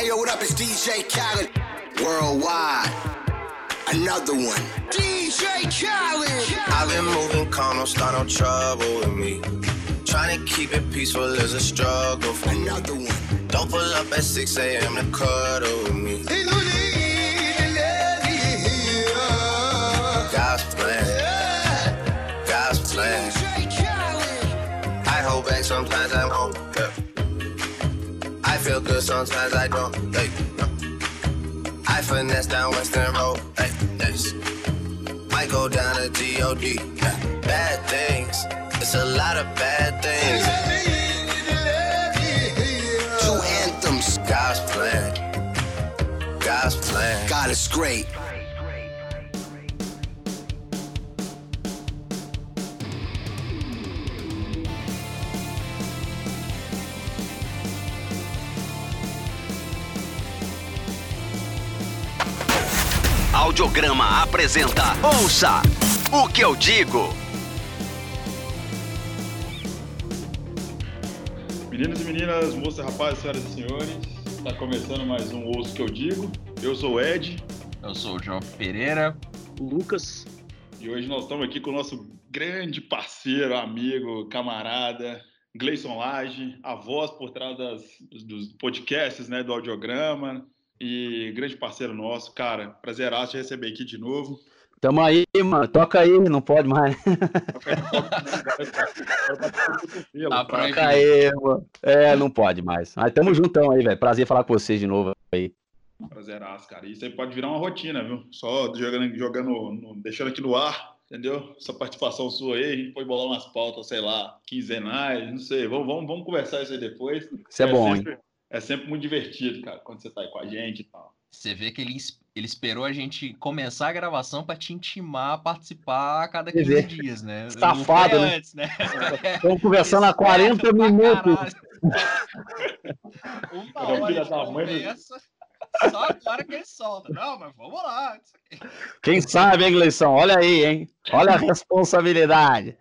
Hey, yo, what up? It's DJ Khaled. Worldwide. Another one. DJ Khaled. I've been moving calm, don't start no trouble with me. Trying to keep it peaceful is a struggle for me. Another one. Don't pull up at 6 a.m. to cuddle with me. God's plan, God's plan. I hold back sometimes I won't. Feel good sometimes I don't. Hey, no. I finesse down Western Road. Hey, yes. Might go down to God. Yeah. Bad things. It's a lot of bad things. Two anthems. God's plan. God's plan. God is great. Audiograma apresenta Ouça o que eu digo. Meninos e meninas, moças, rapazes, senhoras e senhores, está começando mais um Ouço que eu digo. Eu sou o Ed Eu sou o João Pereira. Lucas. e hoje nós estamos aqui com o nosso grande parceiro, amigo, camarada, Gleison Lage, a voz por trás das, dos, dos podcasts, né, do audiograma e grande parceiro nosso, cara. Prazeraço de receber aqui de novo. Tamo aí, mano. Toca aí, não pode mais. Tá. Toca aí, mano. É, não pode mais. Mas tamo juntão aí, velho. Prazer falar com vocês de novo aí. Prazeraço, cara. Isso aí pode virar uma rotina, viu? Só jogando, jogando no- deixando aqui no ar, entendeu? Essa participação sua aí, a gente pode bolar umas pautas, sei lá, quinzenais, não sei. Vamos, vamos, vamos conversar isso aí depois. Isso é bom, hein? É sempre muito divertido, cara, quando você tá aí com a gente e tal. Você vê que ele, ele esperou a gente começar a gravação pra te intimar a participar a cada 15 Quer dias, né? Safado, né? antes, né? Estamos conversando há 40 Esperto pra minutos. Uma Filha hora de da mãe do- conversa, só agora que ele solta. Não, mas vamos lá. Quem sabe, hein, Gleison? Olha aí, hein? Olha a responsabilidade.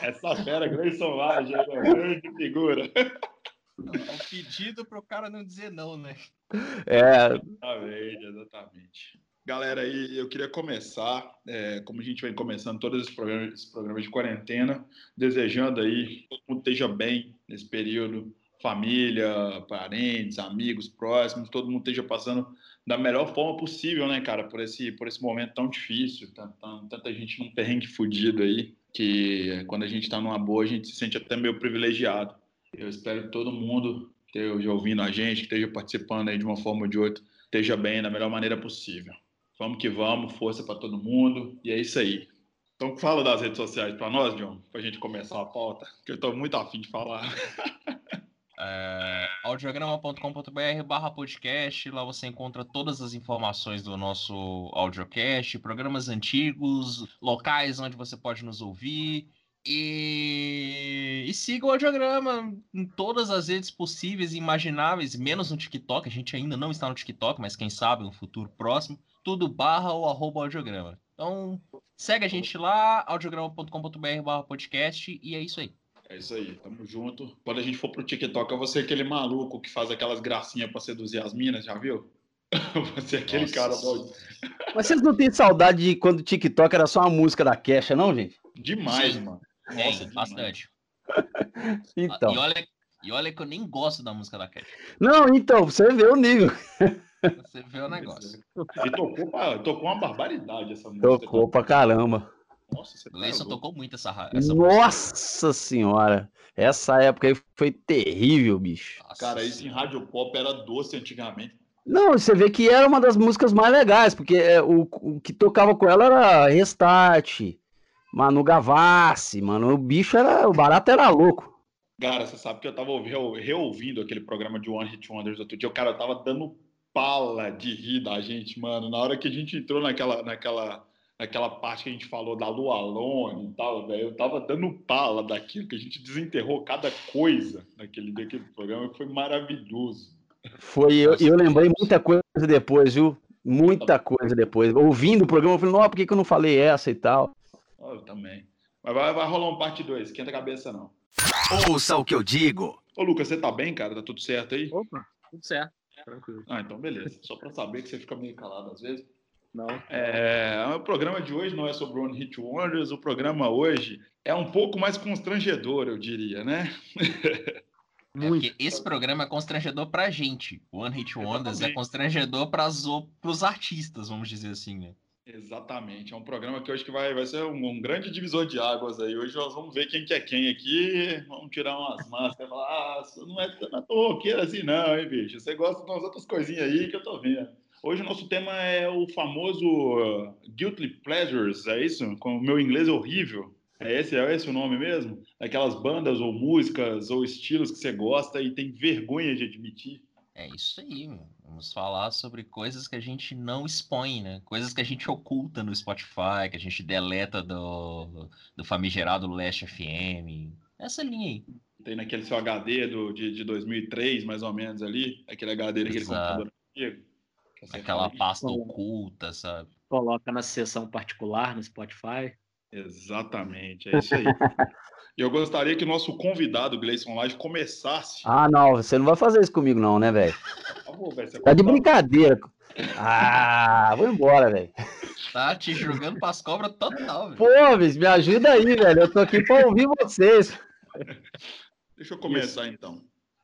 Essa fera, Grayson Lage, é uma grande figura. É um pedido pro cara não dizer não, né? É, Exatamente, exatamente. Galera, aí eu queria começar, é, como a gente vem começando todos esses programas, esses programas de quarentena, desejando aí que todo mundo esteja bem nesse período, família, parentes, amigos próximos, todo mundo esteja passando da melhor forma possível, né, cara, por esse, por esse momento tão difícil, tan- tan- tanta gente num perrengue fudido aí, que quando a gente tá numa boa, a gente se sente até meio privilegiado. Eu espero que todo mundo esteja ouvindo a gente, que esteja participando aí de uma forma ou de outra, esteja bem da melhor maneira possível. Vamos que vamos, força para todo mundo, e é isso aí. Então fala das redes sociais para nós, John, para a gente começar a pauta, que eu estou muito afim de falar. É, audiograma.com.br barra podcast, lá você encontra todas as informações do nosso audiocast, programas antigos, locais onde você pode nos ouvir. E, e siga o audiograma em todas as redes possíveis e imagináveis, menos no TikTok. A gente ainda não está no TikTok, mas quem sabe no futuro próximo. Tudo barra ou arroba audiograma. Então, segue a gente lá, audiograma.com.br barra podcast, e é isso aí. É isso aí, tamo junto. Quando a gente for pro TikTok, eu vou ser aquele maluco que faz aquelas gracinhas para seduzir as minas, já viu? Eu vou ser aquele Nossa. cara do... mas vocês não têm saudade de quando o TikTok era só uma música da Kesha, não, gente? demais, Sim. mano. Tem, Nossa, bastante. Então. E olha, e olha que eu nem gosto da música da Cat. Não, então, você vê o nível. Você vê o negócio. E tocou, pra- tocou uma barbaridade essa música. Tocou pra caramba. Nossa, você tá Gleison louco. tocou muito essa, essa música. Nossa senhora. Essa época aí foi terrível, bicho. Nossa Cara, isso em rádio pop era doce antigamente. Não, você vê que era uma das músicas mais legais, porque é, o, o que tocava com ela era Restart, Manu Gavassi, mano. O bicho era. O barato era louco. Cara, você sabe que eu tava ouvi- reouvindo aquele programa de One Hit Wonders outro dia, o cara tava dando pala de rir da gente, mano. Na hora que a gente entrou naquela, naquela, naquela parte que a gente falou da Lua Alone e tal, velho, eu tava dando pala daquilo, que a gente desenterrou cada coisa naquele, daquele programa, que foi maravilhoso. Foi, eu, eu lembrei muita coisa depois, viu? Muita coisa depois. Ouvindo o programa, eu falei, não, por que, que eu não falei essa e tal? Ah, Eu também. Mas vai, vai rolar um parte 2, esquenta a cabeça não. Ouça o que eu digo. Ô, Lucas, você tá bem, cara? Tá tudo certo aí? Opa, tudo certo. tranquilo. Ah, então beleza. Só pra saber que você fica meio calado às vezes. Não. É, o programa de hoje não é sobre One Hit Wonders, o programa hoje é um pouco mais constrangedor, eu diria, né? É porque esse programa é constrangedor pra gente. O One Hit Wonders é constrangedor pras, pros artistas, vamos dizer assim, né? Exatamente. É um programa que acho que vai, vai ser um, um grande divisor de águas aí. Hoje nós vamos ver quem que é quem aqui. Vamos tirar umas máscaras falar: ah, não é, é tão roqueiro assim, não, hein, bicho? Você gosta de umas outras coisinhas aí que eu tô vendo. Hoje o nosso tema é o famoso uh, Guilty Pleasures, é isso? Com o meu inglês é horrível. É esse, é esse o nome mesmo? Aquelas bandas ou músicas ou estilos que você gosta e tem vergonha de admitir. É isso aí, meu. Vamos falar sobre coisas que a gente não expõe, né? Coisas que a gente oculta no Spotify, que a gente deleta do, do famigerado Last FM. Essa linha aí. Tem naquele seu HD do, de, de 2003, mais ou menos ali. Aquele HD daquele computador antigo. Aquela pasta oculta, sabe? Coloca na sessão particular no Spotify. Exatamente, é isso aí. E eu gostaria que o nosso convidado, Gleison Laje, começasse. Ah, não, você não vai fazer isso comigo, não, né, velho? Tá de brincadeira. Ah, vou embora, velho. Tá te jogando pras cobras total, velho. Pô, bicho, me ajuda aí, velho. Eu tô aqui pra ouvir vocês. Deixa eu começar então.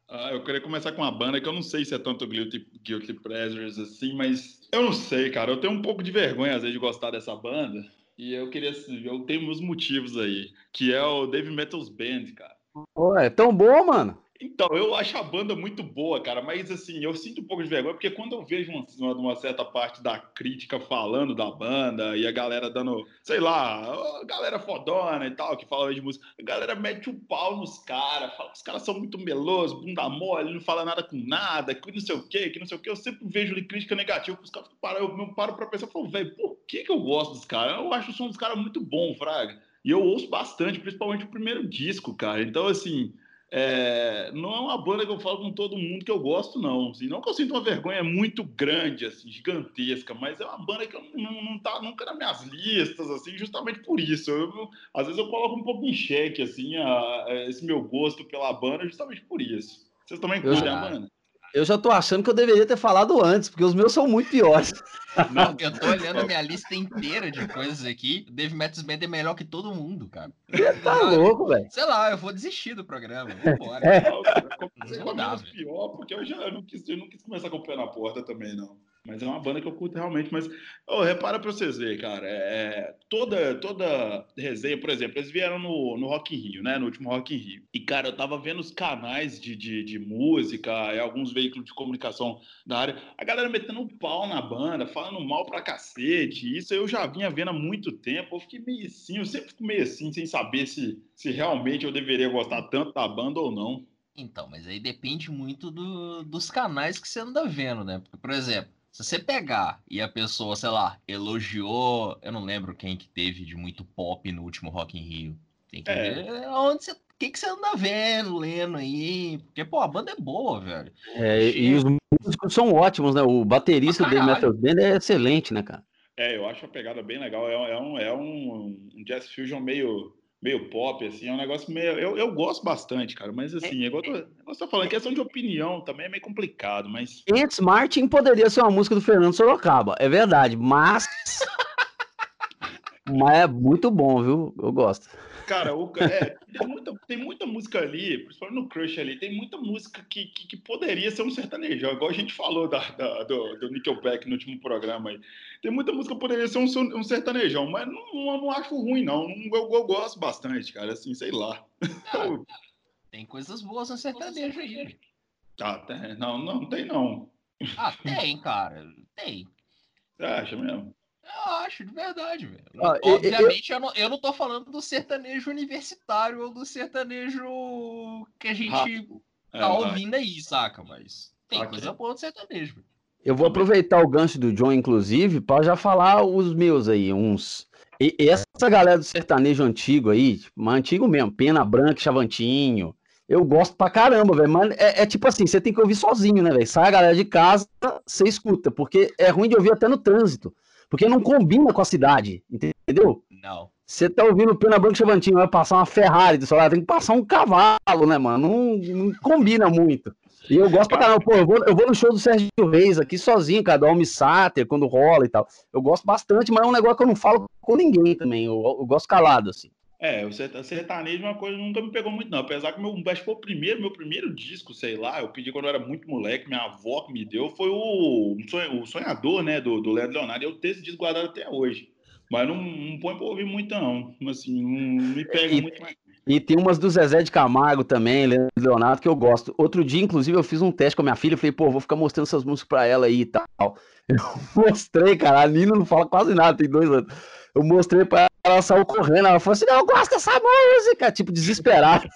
Ah, eu queria começar com uma banda que eu não sei se é tanto Guilty, Guilty Pleasures assim, mas eu não sei, cara. Eu tenho um pouco de vergonha às vezes de gostar dessa banda. E eu queria. Eu tenho meus motivos aí. Que é o Dave Metal's Band, cara. Pô, é tão bom, mano. Então, eu acho a banda muito boa, cara, mas assim, eu sinto um pouco de vergonha, porque quando eu vejo uma, uma- certa parte da crítica falando da banda e a galera dando, sei lá, galera fodona e tal, que fala de música, a galera mete o pau nos caras, fala que os caras são muito melosos, bunda mole, não fala nada com nada, que não sei o quê, que não sei o quê. Eu sempre vejo crítica negativa, os caras param, eu, eu paro pra pensar e falo, velho, por que, que eu gosto dos caras? Eu acho o som dos caras muito bom, Fraga. E eu ouço bastante, principalmente o primeiro disco, cara. Então, assim. É, não é uma banda que eu falo com todo mundo que eu gosto, não. Assim, não que eu sinta uma vergonha muito grande, assim, gigantesca, mas é uma banda que eu não, não tá nunca nas minhas listas, assim, justamente por isso. Eu- eu- às vezes eu coloco um pouco em xeque, assim, a- a- esse meu gosto pela banda, justamente por isso. Vocês também curtem a banda? Eu já tô achando que eu deveria ter falado antes, porque os meus são muito piores. Não, Eu tô olhando a minha lista inteira de coisas aqui. O Dave Matthews Band é melhor que todo mundo, cara. Você tá louco, velho. Sei lá, eu vou desistir do programa. Vambora. É. Não, eu comecei com pior, porque eu já eu não quis, eu não quis começar com o pé na porta também, não. Mas é uma banda que eu curto realmente. Mas, ô, repara pra vocês verem, cara. é, toda, toda resenha, por exemplo, eles vieram no, no Rock in Rio, né? No último Rock in Rio. E, cara, eu tava vendo os canais de, de, de música e alguns veículos de comunicação da área. A galera metendo um pau na banda, falando mal pra cacete. Isso eu já vinha vendo há muito tempo. Eu fiquei meio assim, eu sempre fico meio assim, sem saber se, se realmente eu deveria gostar tanto da banda ou não. Então, mas aí depende muito do- dos canais que você anda vendo, né? Porque, por exemplo, se você pegar e a pessoa, sei lá, elogiou, eu não lembro quem que teve de muito pop no último Rock in Rio. Tem que É. ver onde você, o que, que você anda vendo, lendo aí. Porque, pô, a banda é boa, velho. É, e os músicos são ótimos, né? O baterista do. Metal Band é excelente, né, cara? É, eu acho a pegada bem legal. É, é um, é um, um jazz fusion meio, meio pop, assim, é um negócio meio. Eu, eu gosto bastante, cara, mas assim, é igual eu tô, igual você tá falando, questão de opinião também é meio complicado, mas. Ants Martin poderia ser uma música do Fernando Sorocaba, é verdade, mas. mas é muito bom, viu? Eu gosto. Cara, o, é, tem, muita, tem muita música ali, principalmente no Crush ali, tem muita música que, que, que poderia ser um sertanejão, igual a gente falou da, da- do, do Nickelback no último programa aí. Tem muita música que poderia ser um, um sertanejão, mas não, não, não acho ruim, não. Não- Eu, eu gosto bastante, cara, assim, sei lá. Eu- Tem coisas boas no sertanejo aí. velho. Ah, tem, não, não tem não. Ah, tem, cara. Tem. Você acha mesmo? Eu acho, de verdade, velho. Ah, Obviamente, eu, não, eu não tô falando do sertanejo universitário ou do sertanejo que a gente É, tá vai. ouvindo aí, saca? Mas tem Ok. coisa boa do sertanejo, velho. Eu vou aproveitar o gancho do John, inclusive, para já falar os meus aí, uns. E essa galera do sertanejo antigo aí, tipo, mas antigo mesmo, Pena Branca, Chavantinho. Eu gosto pra caramba, velho. Mas é, é tipo assim, você tem que ouvir sozinho, né, velho? Sai a galera de casa, você escuta, porque é ruim de ouvir até no trânsito. Porque não combina com a cidade, entendeu? Não. Você tá ouvindo Pena Branca e Chavantinho, vai passar uma Ferrari do seu lado, tem que passar um cavalo, né, mano? Não, não combina muito. E eu gosto pra caramba, pô, eu vou, eu vou no show do Sérgio Reis aqui sozinho, cara, do Almi Sater, quando rola e tal. Eu gosto bastante, mas é um negócio que eu não falo com ninguém também. Eu, eu gosto calado, assim. É, o sertanejo é uma coisa que nunca me pegou muito, não. Apesar que meu, acho que foi o primeiro, meu primeiro disco, sei lá, eu pedi quando eu era muito moleque, minha avó que me deu, foi o, o Sonhador, né, do, do Leandro Leonardo. Eu tenho esse disco guardado até hoje. Mas não, não põe pra ouvir muito, não. Assim, não me pega e, muito mais. E tem umas do Zezé de Camargo também, Leonardo, que eu gosto. Outro dia, inclusive, eu fiz um teste com a minha filha. Eu falei, pô, vou ficar mostrando essas músicas pra ela aí e tal. Eu mostrei, cara. A Nina não fala quase nada, tem dois anos. Eu mostrei pra ela, ela saiu correndo. Ela falou assim: não, eu gosto dessa música. Tipo, desesperada.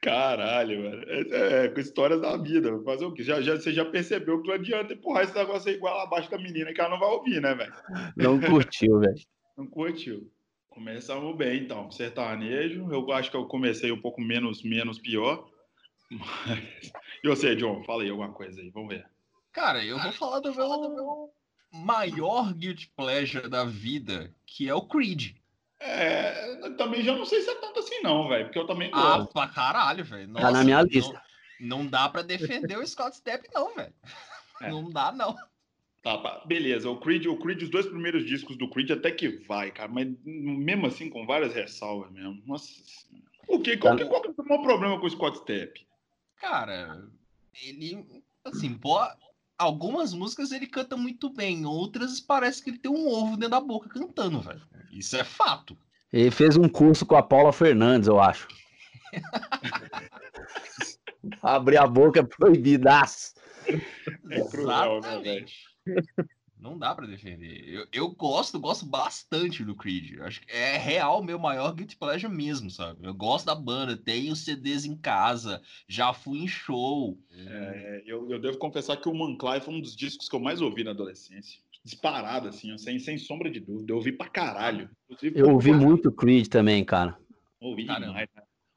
Caralho, mano. É, é, com histórias da vida. Fazer o quê? Já, já, você já percebeu que não adianta empurrar esse negócio aí igual abaixo da menina, que ela não vai ouvir, né, velho? Não curtiu, velho. Não curtiu. Começamos bem, então. Sertanejo, eu acho que eu comecei um pouco menos, menos pior. Mas... E você, John? Fala aí alguma coisa aí, vamos ver. Cara, eu vou falar do meu maior guilty pleasure da vida, que é o Creed. É, também já não sei se é tanto assim, não, velho. Porque eu também ah, gosto. Ah, pra caralho, velho. Tá na minha lista. Não, não dá pra defender o Scott Stepp, não, velho. É. Não dá, não. Tá, beleza. O Creed, o Creed, os dois primeiros discos do Creed até que vai, cara. Mas mesmo assim, com várias ressalvas mesmo. Nossa O que? Qual, que, qual que é o maior problema com o Scott Stepp? Cara, ele. Assim, pô, algumas músicas ele canta muito bem, outras parece que ele tem um ovo dentro da boca cantando, velho. Isso é fato. Ele fez um curso com a Paula Fernandes, eu acho. Abrir a boca é proibidaço. É cruel, né, Não dá para defender. Eu, eu, gosto, gosto bastante do Creed. Acho que é real meu maior guilty pleasure mesmo, sabe? Eu gosto da banda, tenho CDs em casa, já fui em show. É, eu, eu devo confessar que o Manclay foi um dos discos que eu mais ouvi na adolescência. Disparado, assim, sem, sem sombra de dúvida. Eu ouvi pra caralho. eu ouvi muito Creed também, cara. Ouvi Caramba. demais,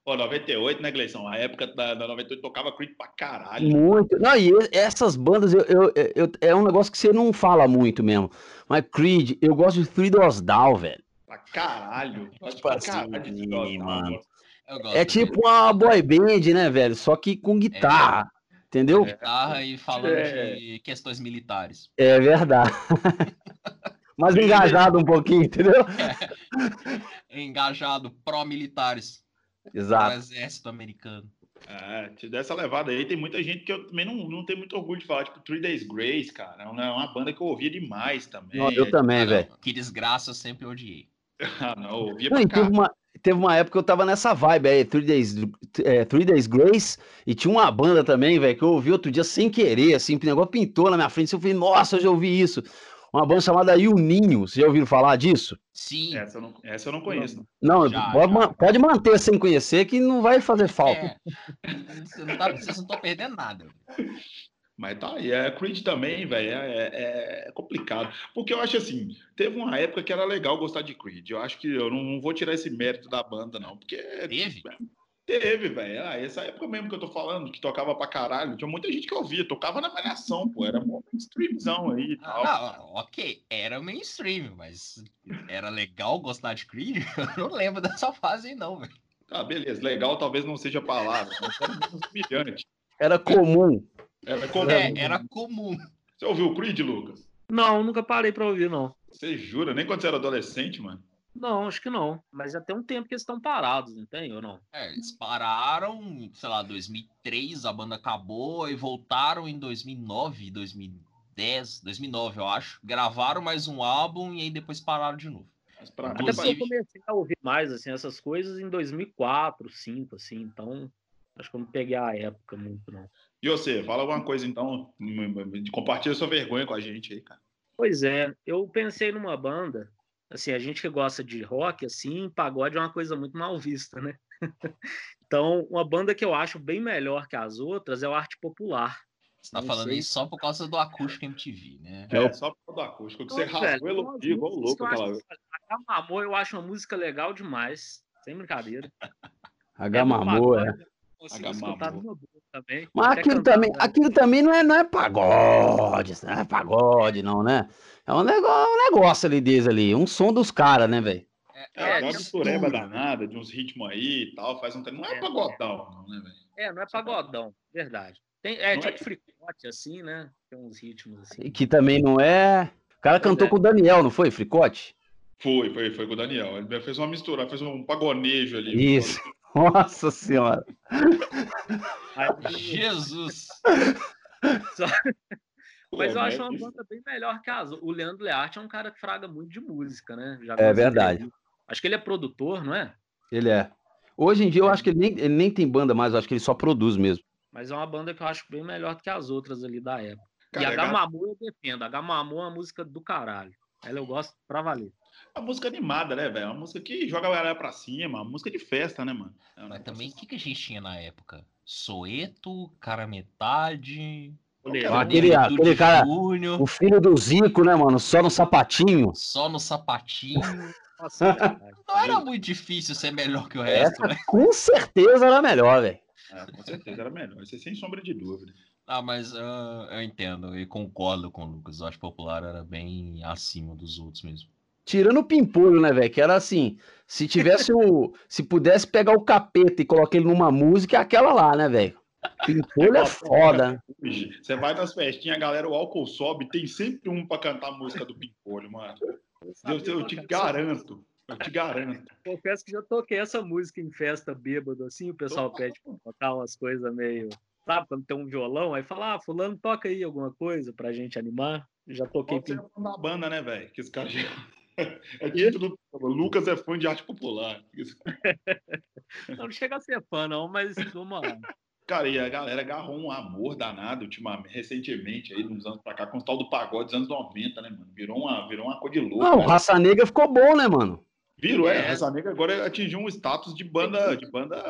Pô, 98, né, Gleison? A época da, da 98 tocava Creed pra caralho. Muito. Não, e essas bandas, eu, eu, eu, é um negócio que você não fala muito mesmo. Mas Creed, eu gosto de Three Doors Down, velho. Pra caralho. Tipo pra assim, caralho mano. É tipo uma boy band, né, velho? Só que com guitarra. É. Entendeu? Guitarra e falando é. de questões militares. É verdade. Mas engajado um pouquinho, entendeu? É. Engajado, pró-militares. Exato. Do exército americano. É, dessa levada aí, tem muita gente que eu também não, não tenho muito orgulho de falar, tipo Three Days Grace, cara. É uma, é uma banda que eu ouvia demais também. Não, eu também, velho. Que desgraça, eu sempre odiei. ah, não, eu ouvia não, teve uma, teve uma época que eu tava nessa vibe aí, Three Days, é, Three Days Grace, e tinha uma banda também, velho, que eu ouvi outro dia sem querer, assim, o negócio pintou na minha frente, eu falei, nossa, eu já ouvi isso uma banda chamada Il Ninho. Vocês já ouviram falar disso? Sim. Essa eu não, essa eu não conheço. Não, já, pode, já. pode, manter sem conhecer que não vai fazer falta. É. Você não tá, vocês não estão perdendo nada. Mas tá aí, é Creed também, velho, é, é, é, complicado. Porque eu acho assim, teve uma época que era legal gostar de Creed. Eu acho que eu não, não vou tirar esse mérito da banda, não. Porque. Teve? Teve, velho. Ah, essa época mesmo que eu tô falando, que tocava pra caralho, tinha muita gente que ouvia, tocava na malhação, pô, era um mainstreamzão aí e tal. Ah, ok, era mainstream, mas era legal gostar de Creed? Eu não lembro dessa fase aí, não, velho. Tá, beleza, legal talvez não seja a palavra, mas era humilhante. Era comum. Era comum. É, era comum. Você ouviu o Creed, Lucas? Não, nunca parei pra ouvir, não. Você jura? Nem quando você era adolescente, mano? Não, acho que não. Mas já tem um tempo que eles estão parados, não tem ou não? É, eles pararam, sei lá, 2003 a banda acabou e voltaram em 2009, 2010, 2009 eu acho. Gravaram mais um álbum e aí depois pararam de novo. Mas pra Até porque eu comecei a ouvir mais assim essas coisas em 2004, 2005, assim, então acho que eu não peguei a época muito não. E você, fala alguma coisa então, compartilha sua vergonha com a gente aí, cara. Pois é, eu pensei numa banda assim, a gente que gosta de rock, assim, pagode é uma coisa muito mal vista, né? então, uma banda que eu acho bem melhor que as outras é o Arte Popular. Você tá Não falando sei. isso só por causa do acústico MTV, né? É, só por causa do acústico, que você rasgou elogio igual louco aquela vez. A Gamamor eu acho uma música legal demais, sem brincadeira. A Gamamor, é. Também, Mas aquilo também, né? aquilo também não é, não é pagode, não é pagode, não, né? É um negócio, um negócio ali deles ali, um som dos caras, né, velho? É, é, é uma mistureba danada, de uns ritmos aí e tal, faz um tempo. Não é, é pagodão, não, né, velho? É, não é pagodão, verdade. Tem, é Não tipo é- fricote, assim, né? Tem uns ritmos assim. Que também não é. O cara Pois cantou é. com o Daniel, não foi? Fricote? Foi, foi, foi com o Daniel. Ele fez uma mistura, fez um pagonejo ali. Isso. Nossa senhora. Aí- Jesus! Pô, Mas eu acho uma banda bem melhor que as O Leandro Learte é um cara que fraga muito de música, né? Já É verdade. Acho que ele é produtor, não é? Ele é. Hoje em dia eu acho que ele nem, ele nem tem banda mais, eu acho que ele só produz mesmo. Mas é uma banda que eu acho bem melhor do que as outras ali da época. Cara, e a é ga- Gamamu eu defendo. A Gamamu é uma música do caralho. Ela eu gosto pra valer. É uma música animada, né, velho? É uma música que joga a galera pra cima, uma música de festa, né, mano? É Mas também, o que, que a gente tinha na época? Soeto, cara metade. Leão, Aquele- aquele cara- Júnior, O filho do Zico, né, mano? Só no sapatinho. Só no sapatinho. Nossa. Não era muito difícil ser melhor que o resto, né? Com certeza era melhor, velho. É, com certeza era melhor. Isso é sem sombra de dúvida. Ah, mas ah, eu entendo e concordo com o Lucas. Eu acho Popular era bem acima dos outros mesmo. Tirando o pimpolho, né, velho? Que era assim, se tivesse o. se pudesse pegar o capeta e colocar ele numa música, é aquela lá, né, velho? Pimpolho é foda. né? Você vai nas festinhas, a galera, o álcool sobe, tem sempre um pra cantar a música do Pimpolho, mano. Eu, eu te garanto. Eu te garanto. Confesso que já toquei essa música em festa bêbado, assim, o pessoal pede pra tocar umas coisas meio. Sabe, quando tem um violão, aí fala, ah, fulano, toca aí alguma coisa pra gente animar. Já toquei. Você é fã da banda, né, velho? Que esse cara já... É título do Lucas é fã de arte popular. Não, não chega a ser fã, não, mas uma. Cara, e a galera agarrou um amor danado ultimamente, recentemente, aí, uns anos pra cá, com o tal do pagode dos anos 90, né, mano? Virou uma, virou uma coisa de louco. Não, né? Raça Negra ficou bom, né, mano? Virou, é. É. Raça Negra agora atingiu um status de banda, de banda,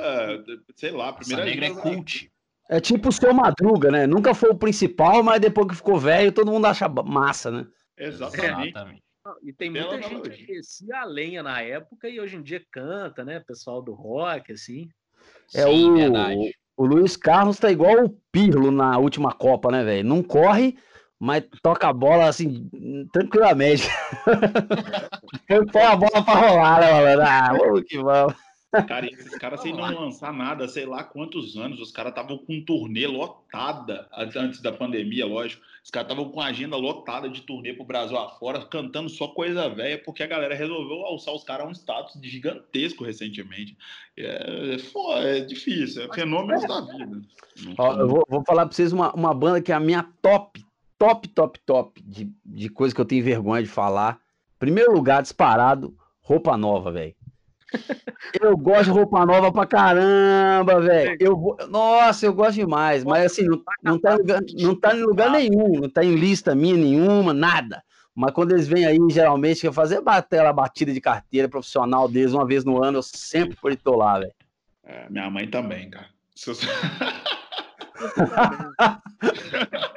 sei lá, primeira negra é cult. É tipo o seu Madruga, né? Nunca foi o principal, mas depois que ficou velho, todo mundo acha massa, né? Exatamente. Exatamente. E tem Bela muita gente analogia. que descia a lenha na época e hoje em dia canta, né? Pessoal do rock, assim. É Sim, o, verdade. o Luiz Carlos tá igual o Pirlo na última Copa, né, velho? Não corre, mas toca a bola assim, tranquilamente. Põe a bola pra rolar, né, mano? Ah, vamos que vamos. Cara, esses caras sem não lançar nada, sei lá quantos anos, os caras estavam com turnê lotada antes da pandemia, lógico. Os caras estavam com agenda lotada de turnê pro Brasil afora, cantando só coisa velha, porque a galera resolveu alçar os caras a um status gigantesco recentemente. É, é, é difícil, é fenômenos da vida. Ó, eu vou, vou falar pra vocês uma, uma banda que é a minha top, top, top, top de, de coisa que eu tenho vergonha de falar. Primeiro lugar, disparado, roupa nova, velho. Eu gosto de roupa nova pra caramba, velho. Eu vou... Nossa, eu gosto demais, mas assim, não, não, tá em lugar, não tá em lugar nenhum, não tá em lista minha nenhuma, nada. Mas quando eles vêm aí, geralmente, quer fazer bater a batida de carteira profissional deles uma vez no ano, eu sempre tô lá, velho. É, minha mãe também, cara.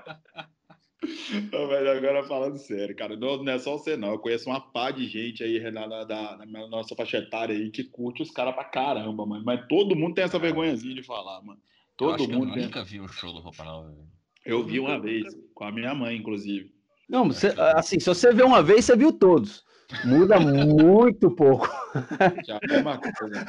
Eu- Não, mas agora falando sério, cara, não, não é só você não. Eu conheço uma pá de gente aí na, na, da- na nossa faixa etária aí que curte os caras pra caramba, mano. Mas todo mundo tem essa vergonhazinha de falar, mano. Eu Todo eu mundo tem. nunca vi um show do Roupa. Eu vi uma vez, com a minha mãe, inclusive. Não, você- assim, se você vê uma vez, você viu todos. Muda muito pouco. Já é uma coisa.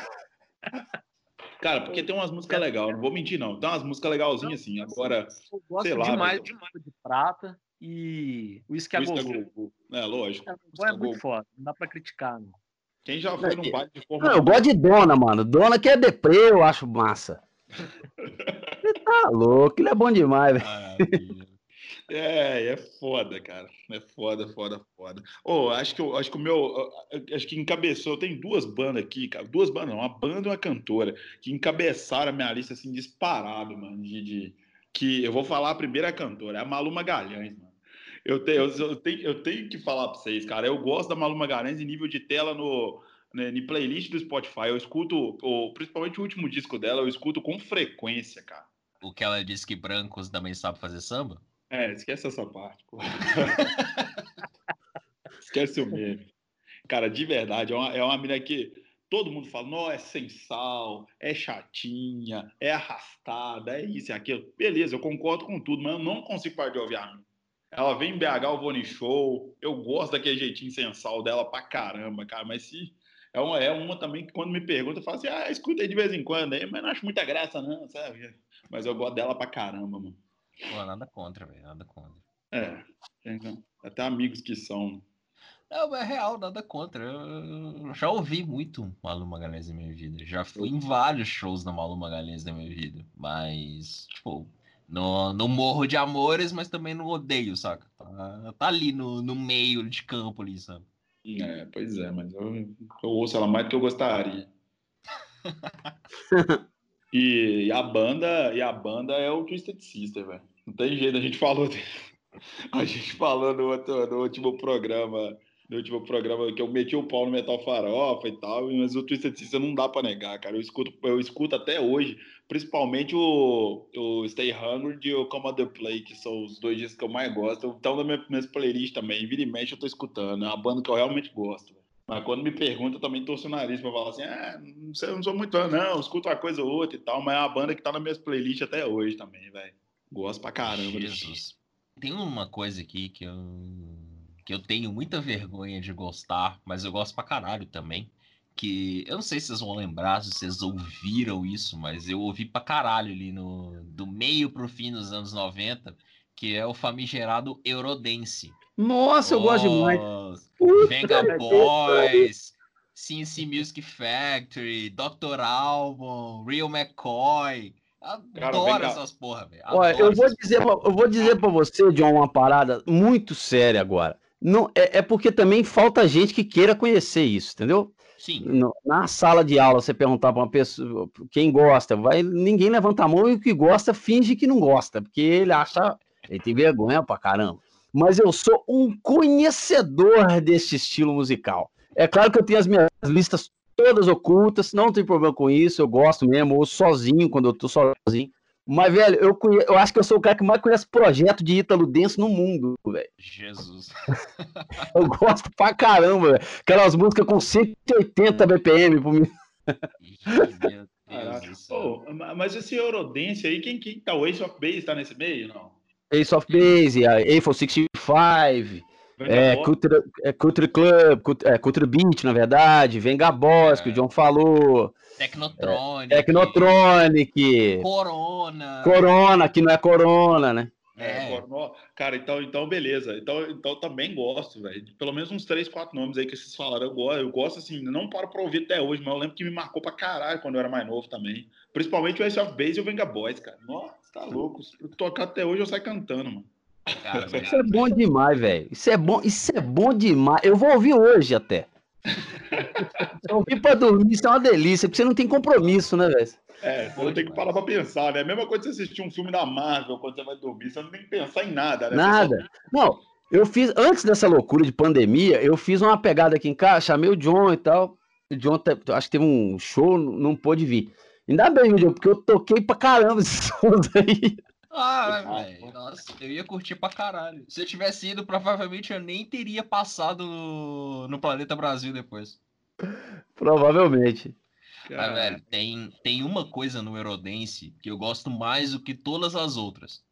Cara, porque tem umas músicas legais, não vou mentir, não. Tem umas músicas legalzinhas assim. Agora, Eu gosto Sei lá, demais velho. de Mano de Prata e o. Gogô. é lógico. É, é muito foda, não dá pra criticar, não. Quem já foi num baile de forma. Não, eu gosto de Dona, mano. Dona que é deprê, eu acho massa. Você tá louco, ele é bom demais, velho. Maravilha. É, é foda, cara. É foda, foda, foda. Ô, acho que eu, acho que o meu, acho que encabeçou, tem duas bandas aqui, cara. Duas bandas, não, uma banda e uma cantora que encabeçaram a minha lista assim disparado, mano, de, de- que eu vou falar a primeira cantora, é a Malu Magalhães, mano. Eu tenho, eu, tenho, eu tenho que falar pra vocês, cara. Eu gosto da Malu Magalhães em nível de tela no né, em playlist do Spotify. Eu escuto, o, principalmente o último disco dela, eu escuto com frequência, cara. O que ela disse que brancos também sabem fazer samba? É, esquece essa parte, pô. esquece o meme. Cara, de verdade, é uma, é uma mina que todo mundo fala, não, é sem sal, é chatinha, é arrastada, é isso e aquilo. Beleza, eu concordo com tudo, mas eu não consigo parar de ouvir a mina. Ela vem em BH, eu vou no show, eu gosto daquele jeitinho sem sal dela pra caramba, cara, mas se É uma, é uma também que quando me pergunta, eu falo assim, ah, escuta aí de vez em quando aí, mas não acho muita graça, não, sabe? Mas eu gosto dela pra caramba, mano. Pô, nada contra, velho. Nada contra. É, até amigos que são. Não, é real, nada contra. Eu já ouvi muito Malu Magalhães na minha vida. Já fui em vários shows da Malu Magalhães na minha vida. Mas, tipo, no, no morro de amores, mas também não odeio, saca? Tá, tá ali no, no meio de campo ali, sabe? É, pois é, mas eu, eu ouço ela mais do que eu gostaria. e, e, a banda, e a banda é o Twisted Sister, velho. Não tem jeito, a gente falou a gente falou no, outro, no último programa no último programa que eu meti o pau no Metal Farofa e tal, mas o Twisted Sister não dá para negar, cara. Eu escuto, eu escuto até hoje, principalmente o, o Stay Hungry e o Come the Play, que são os dois discos que eu mais gosto. Estão na minha, minhas playlists também, vira e mexe eu tô escutando. É uma banda que eu realmente gosto. Mas quando me pergunta, eu também torço o nariz pra falar assim: ah, não, sei, não sou muito fã, não, eu escuto uma coisa ou outra e tal, mas é uma banda que tá nas minhas playlists até hoje também, velho. Gosto pra caramba. Jesus. Tem uma coisa aqui que eu que eu tenho muita vergonha de gostar, mas eu gosto pra caralho também. Que eu não sei se vocês vão lembrar, se vocês ouviram isso, mas eu ouvi pra caralho ali no, do meio pro fim dos anos 90, que é o famigerado Eurodance. Nossa, eu gosto demais. Venga Boys, CNC Music Factory, Dr. Album, Real McCoy. Adoro essas porra, velho. Olha, eu vou, dizer, eu vou dizer pra você, John, uma parada muito séria agora. Não, é, é, porque também falta gente que queira conhecer isso, entendeu? Sim. Na sala de aula, você perguntar para uma pessoa quem gosta, vai, ninguém levanta a mão e o que gosta finge que não gosta, porque ele acha, ele tem vergonha pra caramba. Mas eu sou um conhecedor desse estilo musical. É claro que eu tenho as minhas listas todas ocultas, não tem problema com isso, eu gosto mesmo, ou sozinho, quando eu tô sozinho. Mas, velho, eu, conhe... eu acho que eu sou o cara que mais conhece projeto de Ítalo Denso no mundo, velho. Jesus. eu gosto pra caramba, velho. Aquelas músicas com 180 BPM por mim. mas esse Eurodance aí, quem, quem tá? O Ace of Base tá nesse meio, não? Ace of Base, a A465, 65, é, Culture, é, Culture Club, Culture, é, Culture Beat, na verdade, Venga Boss, é. que o John falou. Technotronic. É, Technotronic. Corona. Corona, que não é Corona, né? É, é. cara, então, então beleza. Então, então também gosto, velho. Pelo menos uns três, quatro nomes aí que vocês falaram. Eu gosto, eu gosto assim, não paro pra ouvir até hoje, mas eu lembro que me marcou pra caralho quando eu era mais novo também. Principalmente o Ace of Base e o Venga Boys, cara. Nossa, tá louco. Se eu tocar até hoje, eu saio cantando, mano. Cara, isso é bom demais, velho. Isso é bom, isso é bom demais. Eu vou ouvir hoje até. Ouvir pra dormir, isso é uma delícia, porque você não tem compromisso, né, velho? É, você não tem que parar pra pensar, né? A mesma coisa que você assistir um filme da Marvel quando você vai dormir, você não tem que pensar em nada, né? Nada. Não, eu fiz, antes dessa loucura de pandemia, eu fiz uma pegada aqui em casa, chamei o John e tal. O John, acho que teve um show, não pôde vir. Ainda bem, John, porque eu toquei pra caramba esses sons aí. Ah, velho. Nossa, eu ia curtir pra caralho. Se eu tivesse ido, provavelmente eu nem teria passado no, no Planeta Brasil depois. Provavelmente. Mas, velho, tem, tem uma coisa no Eurodance que eu gosto mais do que todas as outras.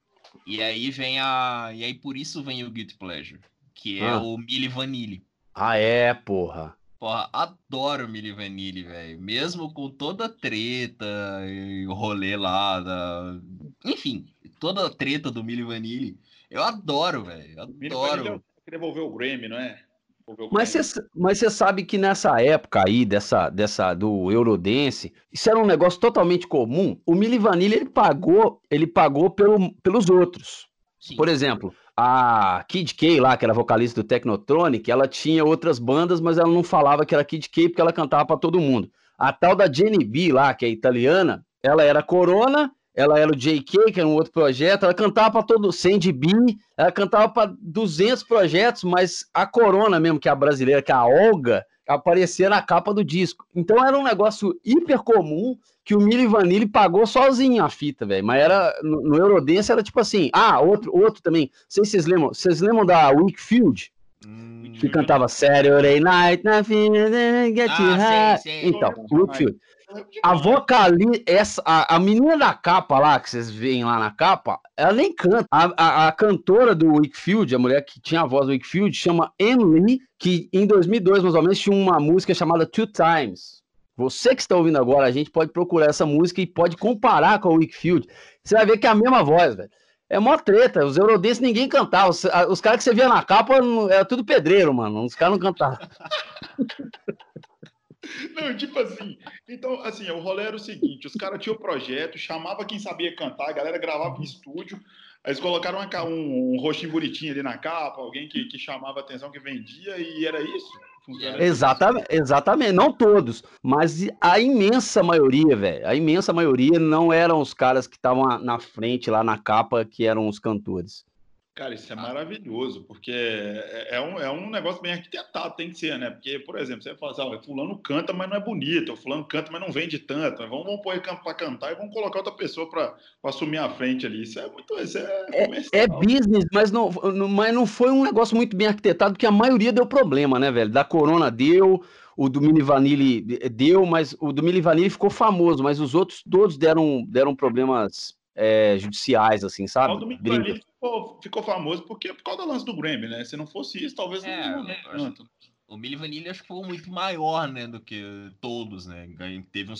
E aí vem a. E aí por isso vem o Guilty Pleasure. Que é ah. o Milli Vanilli. Ah, é, porra. Porra, adoro Milli Vanilli, velho. Mesmo com toda a treta e o rolê lá da. Enfim, toda a treta do Milli Vanilli. Eu adoro, velho. Adoro. Devolver o Grammy, não é? Mas você mas sabe que nessa época aí, dessa, dessa do Eurodance, isso era um negócio totalmente comum. O Milli Vanilli, ele pagou, ele pagou pelo, pelos outros. Sim. Por exemplo, a Kid K lá, que era vocalista do Technotronic, ela tinha outras bandas, mas ela não falava que era Kid K porque ela cantava para todo mundo. A tal da Jenny B lá, que é italiana, ela era Corona ela era o JK, que era um outro projeto, ela cantava para todo, Sandy B, ela cantava para 200 projetos, mas a Corona mesmo, que é a brasileira, que é a Olga, aparecia na capa do disco. Então era um negócio hiper comum que o Milli Vanilli pagou sozinho a fita, velho. Mas era no, no Eurodance era tipo assim. Ah, outro, outro também. Não sei se vocês lembram. Vocês lembram da Wickfield? Hum, que cantava Saturday Night, nothing get ah, you high. Então, Wickfield. A vocalista, essa, a, a menina da capa lá, que vocês veem lá na capa, ela nem canta. A, a, a cantora do Wickfield, a mulher que tinha a voz do Wickfield, chama Emily, que em 2002, mais ou menos, tinha uma música chamada Two Times. Você que está ouvindo agora, a gente pode procurar essa música e pode comparar com a Wickfield. Você vai ver que é a mesma voz, velho. É mó treta. Os Eurodance ninguém cantava. Os, os caras que você via na capa era tudo pedreiro, mano. Os caras não cantavam. Não, tipo assim. Então, assim, o rolê era o seguinte: os caras tinham o projeto, chamava quem sabia cantar, a galera gravava em estúdio. Eles colocaram uma, um, um rostinho bonitinho ali na capa, alguém que, que chamava atenção, que vendia, e era isso. Exatamente, exatamente, não todos, mas a imensa maioria, velho, a imensa maioria não eram os caras que estavam na frente lá na capa que eram os cantores. Cara, isso é maravilhoso, porque é, é, um, é um negócio bem arquitetado, tem que ser, né? Porque, por exemplo, você fala assim, ah, fulano canta, mas não é bonito, fulano canta, mas não vende tanto, vamos, vamos pôr ele para cantar e vamos colocar outra pessoa para assumir a frente ali. Isso é muito. Isso é, é, é, business, mas não, mas não foi um negócio muito bem arquitetado, porque a maioria deu problema, né, velho? Da Corona deu, o do Mini Vanille deu, mas o do Mini Vanille ficou famoso, mas os outros todos deram, deram problemas é, judiciais, assim, sabe? O do Mini Vanille ficou, ficou famoso porque por causa do lance do Grammy, né? Se não fosse isso, talvez é, não, é, tanto. O Milli Vanilli acho que foi muito maior, né, do que todos, né? Teve um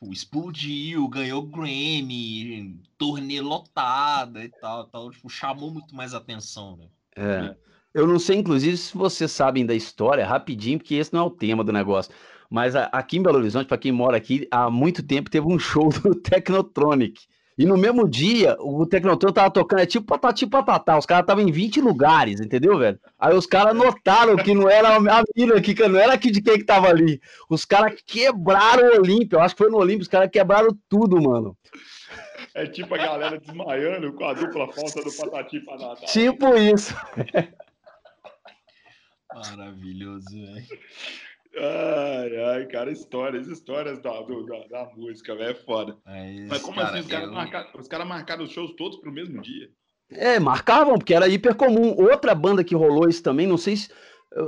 o explodiu, ganhou Grammy, turnê lotada e tal, tal, tipo, chamou muito mais atenção, né? É. Eu não sei, inclusive, se vocês sabem da história, rapidinho, porque esse não é o tema do negócio. Mas aqui em Belo Horizonte, para quem mora aqui, há muito tempo teve um show do Technotronic. E no mesmo dia, o Tecnotron tava tocando, é tipo patati patatá, os caras estavam em 20 lugares, entendeu, velho? Aí os caras notaram que não era a mina que não era aqui de quem que tava ali. Os caras quebraram o Olímpio, eu acho que foi no Olímpio, os caras quebraram tudo, mano. É tipo a galera desmaiando com a dupla falta do patati patatá. Tipo isso. Maravilhoso, velho. Ai, ai, cara, histórias, histórias da, do, da, da, música, velho, é foda. É Mas como cara, assim, os caras eu... marcaram, cara marcaram os shows todos pro mesmo dia? É, marcavam, porque era hiper comum. Outra banda que rolou isso também, não sei se.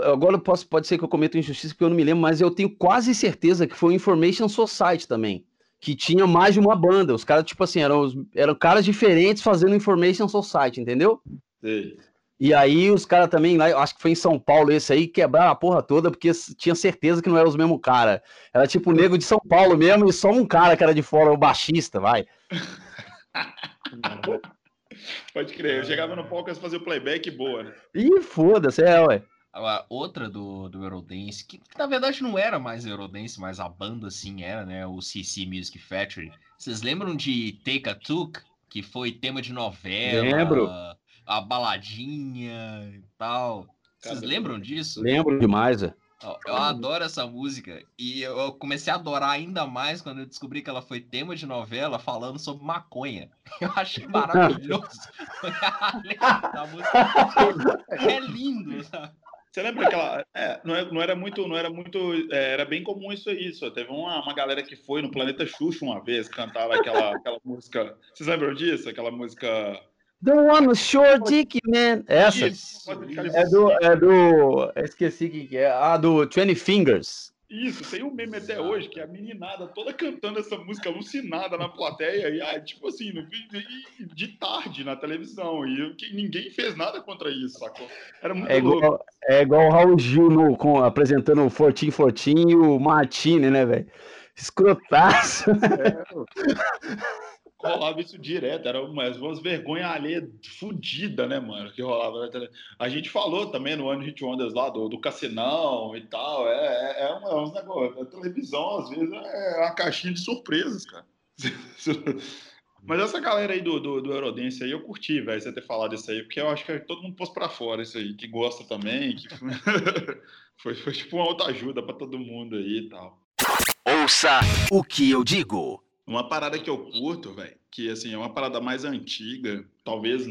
Agora posso, pode ser que eu cometa injustiça, porque eu não me lembro, mas eu tenho quase certeza que foi o Information Society também. Que tinha mais de uma banda. Os caras, tipo assim, eram, eram caras diferentes fazendo Information Society, entendeu? Sei. E aí os caras também, lá, acho que foi em São Paulo esse aí, quebraram a porra toda, porque tinha certeza que não eram os mesmos cara. Era tipo o nego de São Paulo mesmo, e só um cara que era de fora, o baixista, vai. Pode crer, eu chegava no palco e fazia o playback boa, né? Ih, foda-se, é, ué. A outra do, do Eurodance, que, que, na verdade não era mais Eurodance, mas a banda sim era, né? O CC Music Factory. Vocês lembram de Take a Took, que foi tema de novela? Lembro a baladinha e tal. Vocês lembram disso? Lembro demais, é. Eu adoro essa música e eu comecei a adorar ainda mais quando eu descobri que ela foi tema de novela falando sobre maconha. Eu achei maravilhoso. a música é lindo, sabe? Você lembra aquela. É, não, é, não, era muito. Não era muito. É, era bem comum isso aí. Só. Teve uma, uma galera que foi no Planeta Xuxa uma vez, cantava aquela, aquela música. Vocês lembram disso? Aquela música. The one short dick, man. Essa. Isso, é do. É do. Esqueci o que é. Ah, do Twenty Fingers. Isso, tem um meme até hoje que é a meninada toda cantando essa música alucinada na plateia, e ah, tipo assim, de tarde na televisão, e ninguém fez nada contra isso, sacou? Era muito é igual, louco. É igual o Raul Gil no, com, apresentando o Fortim Fortim e o Martini, né, velho? Escrotaço. É, rolava isso direto, era umas, umas vergonhas alheias fodidas, né, mano, que rolava. A gente falou também no Ano Hit Wonders lá do, do Cassinão e tal, é, é, é, um, é negócio, a televisão às vezes é uma caixinha de surpresas, cara. Mas essa galera aí do, do, do Eurodance aí, eu curti, velho, você ter falado isso aí, porque eu acho que todo mundo pôs pra fora isso aí, que gosta também, que foi, foi tipo uma outra ajuda pra todo mundo aí e tal. Ouça o que eu digo. Uma parada que eu curto, velho, que assim, é uma parada mais antiga, talvez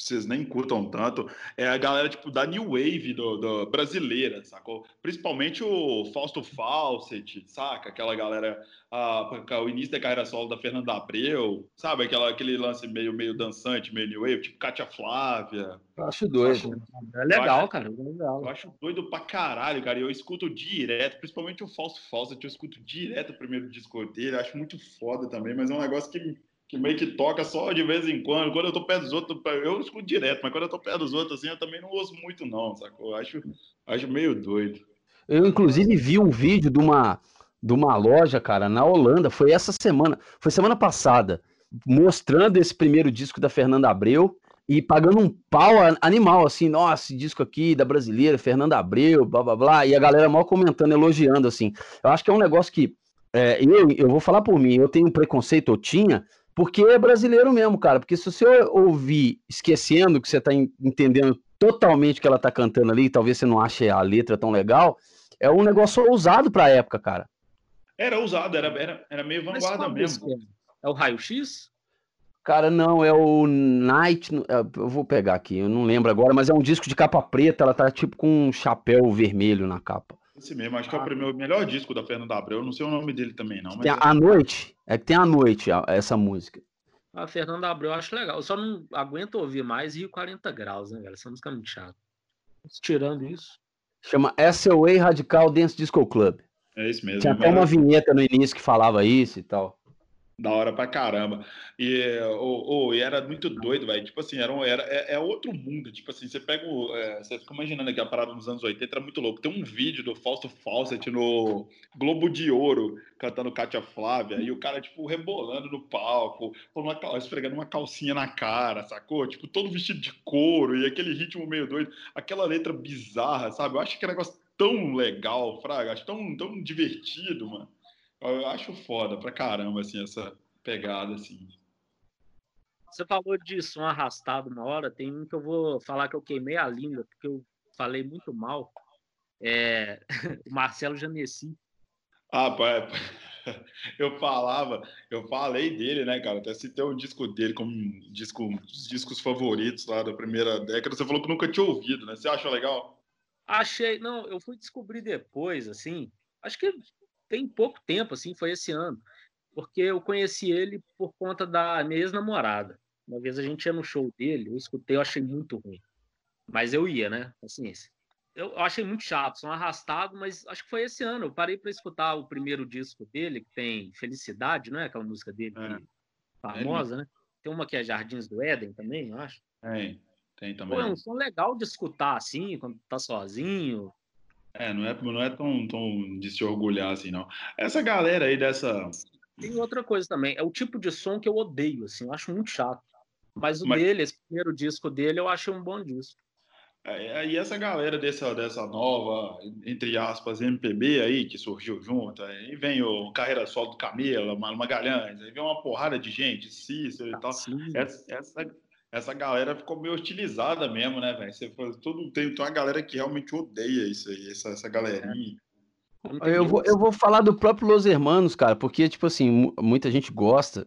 vocês nem curtam tanto, é a galera tipo da New Wave do, do brasileira, sacou? Principalmente o Fausto Fawcett, saca? Aquela galera, a, o início da carreira solo da Fernanda Abreu, sabe? Aquela, aquele lance meio, meio dançante, meio New Wave, tipo Kátia Flávia. Eu acho doido. É legal, cara. É legal. Eu acho doido pra caralho, cara. Eu escuto direto, principalmente o Fausto Fawcett, eu escuto direto o primeiro disco dele, acho muito foda também, mas é um negócio que que meio que toca só de vez em quando. Quando eu tô perto dos outros, eu escuto direto, mas quando eu tô perto dos outros, assim, eu também não ouço muito, não, sacou? Acho, acho meio doido. Eu, inclusive, vi um vídeo de uma, de uma loja, cara, na Holanda, foi essa semana, foi semana passada, mostrando esse primeiro disco da Fernanda Abreu e pagando um pau animal, assim, nossa, esse disco aqui da brasileira, Fernanda Abreu, blá blá blá, e a galera mal comentando, elogiando, assim. Eu acho que é um negócio que, é, eu, eu vou falar por mim, eu tenho um preconceito, eu tinha, porque é brasileiro mesmo, cara. Porque se você ouvir esquecendo que você tá entendendo totalmente o que ela tá cantando ali, talvez você não ache a letra tão legal, é um negócio ousado pra época, cara. Era ousado, era, era, era meio vanguarda mesmo. É o raio-x? Cara, não, é o Night. É, eu vou pegar aqui, eu não lembro agora, mas é um disco de capa preta, ela tá tipo com um chapéu vermelho na capa. Esse mesmo, acho que é o primeiro, melhor disco da Fernanda Abreu. Eu não sei o nome dele também, não. Mas tem é... a noite, é que tem a noite essa música. A Fernanda Abreu eu acho legal. Eu só não aguento ouvir mais Rio 40 Graus, né, velho? Essa música é muito chata. Tirando isso. Chama SOA Radical Dance Disco Club. É isso mesmo. Tinha até uma vinheta no início que falava isso e tal. Da hora pra caramba. E, oh, oh, e era muito doido, velho. Tipo assim, era, era, é, é, outro mundo. Tipo assim, você pega o. É, você fica imaginando aqui a parada nos anos 80, era muito louco. Tem um vídeo do Fausto Fawcett no Globo de Ouro, cantando Cátia Flávia, e o cara, tipo, rebolando no palco, uma, esfregando uma calcinha na cara, sacou? Tipo, todo vestido de couro, e aquele ritmo meio doido, aquela letra bizarra, sabe? Eu acho que é um negócio tão legal, Fraga, acho tão, tão divertido, mano. Eu acho foda pra caramba, assim, essa pegada, assim. Você falou de som arrastado uma hora, tem um que eu vou falar que eu queimei a língua, porque eu falei muito mal. É... o Marcelo Janesi. Ah, pai, eu falava, eu falei dele, né, cara? Até citei um disco dele como um disco, um dos discos favoritos lá da primeira década. Você falou que nunca tinha ouvido, né? Você achou legal? Achei, não, eu fui descobrir depois, assim. Acho que tem pouco tempo, assim, foi esse ano. Porque eu conheci ele por conta da minha ex-namorada. Uma vez a gente ia no show dele, eu escutei, eu achei muito ruim. Mas eu ia, né? Assim, eu achei muito chato, são arrastado, mas acho que foi esse ano. Eu parei para escutar o primeiro disco dele, que tem Felicidade, não é? Aquela música dele é. famosa, é. né? Tem uma que é Jardins do Éden também, eu acho. Tem, tem também. Pô, é um som legal de escutar assim, quando tá sozinho. É, não é, não é tão, tão de se orgulhar assim, não. Essa galera aí dessa. Tem outra coisa também, é o tipo de som que eu odeio, assim, eu acho muito chato. Mas o Mas... dele, esse primeiro disco dele, eu acho um bom disco. É, e essa galera dessa, dessa nova, entre aspas, MPB aí, que surgiu junto, aí vem o Carreira Solo do Camila, Magalhães, aí vem uma porrada de gente, Cícero e tal. Essa, essa, essa galera ficou meio hostilizada mesmo, né, velho? Você tudo tem, tem uma galera que realmente odeia isso aí, essa, essa galerinha. Eu vou, eu vou falar do próprio Los Hermanos, cara, porque, tipo assim, muita gente gosta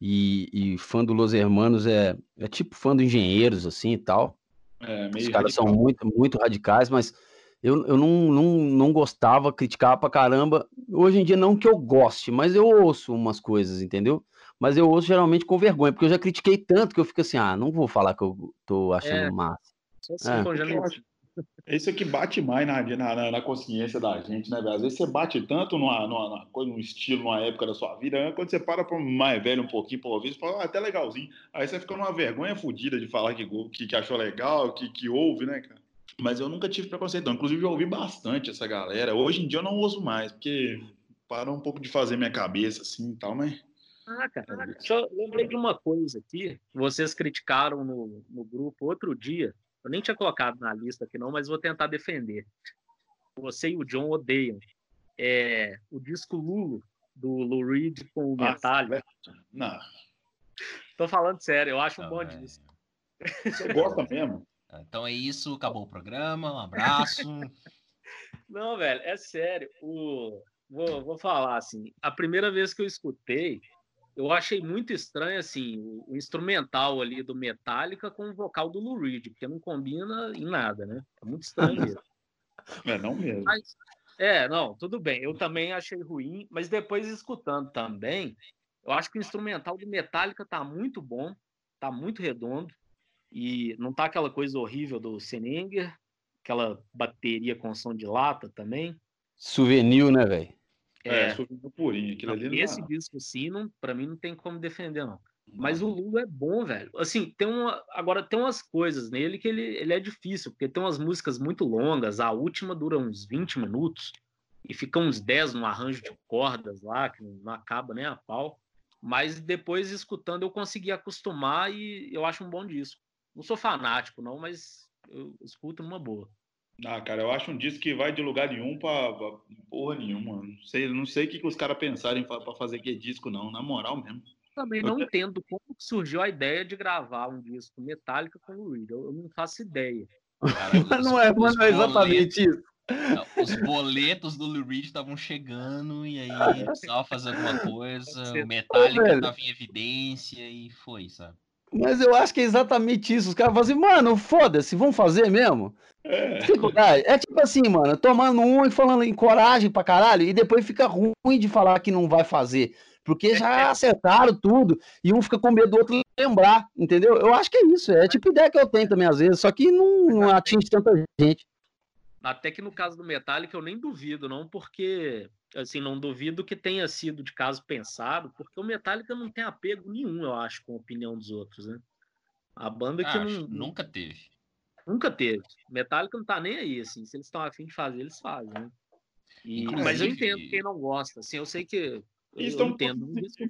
e, e fã do Los Hermanos é, é tipo fã do Engenheiros, assim e tal. É, Os caras radical. são muito, muito radicais, mas eu, eu não, não, não gostava, criticava pra caramba. Hoje em dia, não que eu goste, mas eu ouço umas coisas, entendeu? Mas eu ouço geralmente com vergonha, porque eu já critiquei tanto que eu fico assim, ah, não vou falar que eu tô achando é, massa. Assim, é. Isso é que bate mais na, na, na, consciência da gente, né, velho? Às vezes você bate tanto numa, numa, numa, num estilo, numa época da sua vida, né? quando você para para mais velho um pouquinho, por ouvir, você fala, ah, até legalzinho. Aí você fica numa vergonha fodida de falar que, que, que, achou legal, que, que ouve, né, cara? Mas eu nunca tive preconceito, não. Inclusive, eu ouvi bastante essa galera. Hoje em dia eu não uso mais, porque parou um pouco de fazer minha cabeça assim e tal, mas ah, cara, deixa eu lembrei de uma coisa aqui. Vocês criticaram no, no grupo outro dia. Eu nem tinha colocado na lista aqui, não, mas vou tentar defender. Você e o John odeiam. É, o disco Lulo, do Lou Reed com o Metallica. Não. Tô falando sério, eu acho um bom é. disco. Você gosta mesmo? Ah, então é isso, acabou o programa, um abraço. Não, velho, é sério. O... Vou, vou falar assim. A primeira vez que eu escutei, eu achei muito estranho, assim, o, o, instrumental ali do Metallica com o vocal do Lou Reed, porque não combina em nada, né? É muito estranho mesmo. É, não mesmo. Mas, é, não, tudo bem. Eu também achei ruim, mas depois escutando também, eu acho que o instrumental do Metallica tá muito bom, tá muito redondo, e não tá aquela coisa horrível do Senenger, aquela bateria com som de lata também. Souvenir, né, velho? É, é purinho. Aquilo não, ali esse não... disco, sim, não, pra mim não tem como defender, não. Mas o Lula é bom, velho. Assim, tem uma. Agora tem umas coisas nele que ele, ele é difícil, porque tem umas músicas muito longas. A última dura uns 20 minutos e fica uns 10 no arranjo de cordas lá, que não acaba nem a pau. Mas depois, escutando, eu consegui acostumar e eu acho um bom disco. Não sou fanático, não, mas eu escuto numa boa. Ah, cara, eu acho um disco que vai de lugar nenhum pra, pra porra nenhuma. Não sei, não sei o que, que os caras pensarem para fazer que disco, não, na moral mesmo. Também não eu... entendo como surgiu a ideia de gravar um disco metálico com o Reed. Eu, eu não faço ideia. Cara, mas não é, mas não é exatamente isso. Os boletos do Lou Reed estavam chegando e aí precisava fazer alguma coisa. O Metallica estava em evidência e foi, sabe? Mas eu acho que é exatamente isso. Os caras falam assim, mano, foda-se, vamos fazer mesmo? É. é tipo assim, mano, tomando um e falando em coragem pra caralho, e depois fica ruim de falar que não vai fazer. Porque já acertaram tudo, e um fica com medo do outro lembrar, entendeu? Eu acho que é isso, é tipo ideia que eu tenho também às vezes, só que não, não atinge tanta gente. Até que no caso do Metallica eu nem duvido, não, porque assim, não duvido que tenha sido de caso pensado, porque o Metallica não tem apego nenhum, eu acho, com a opinião dos outros, né? A banda que não, nunca teve. Nunca teve. Metallica não tá nem aí, assim, se eles estão afim de fazer, eles fazem, né? E, mas eu entendo quem não gosta, assim, eu sei que isso eu entendo, não isso que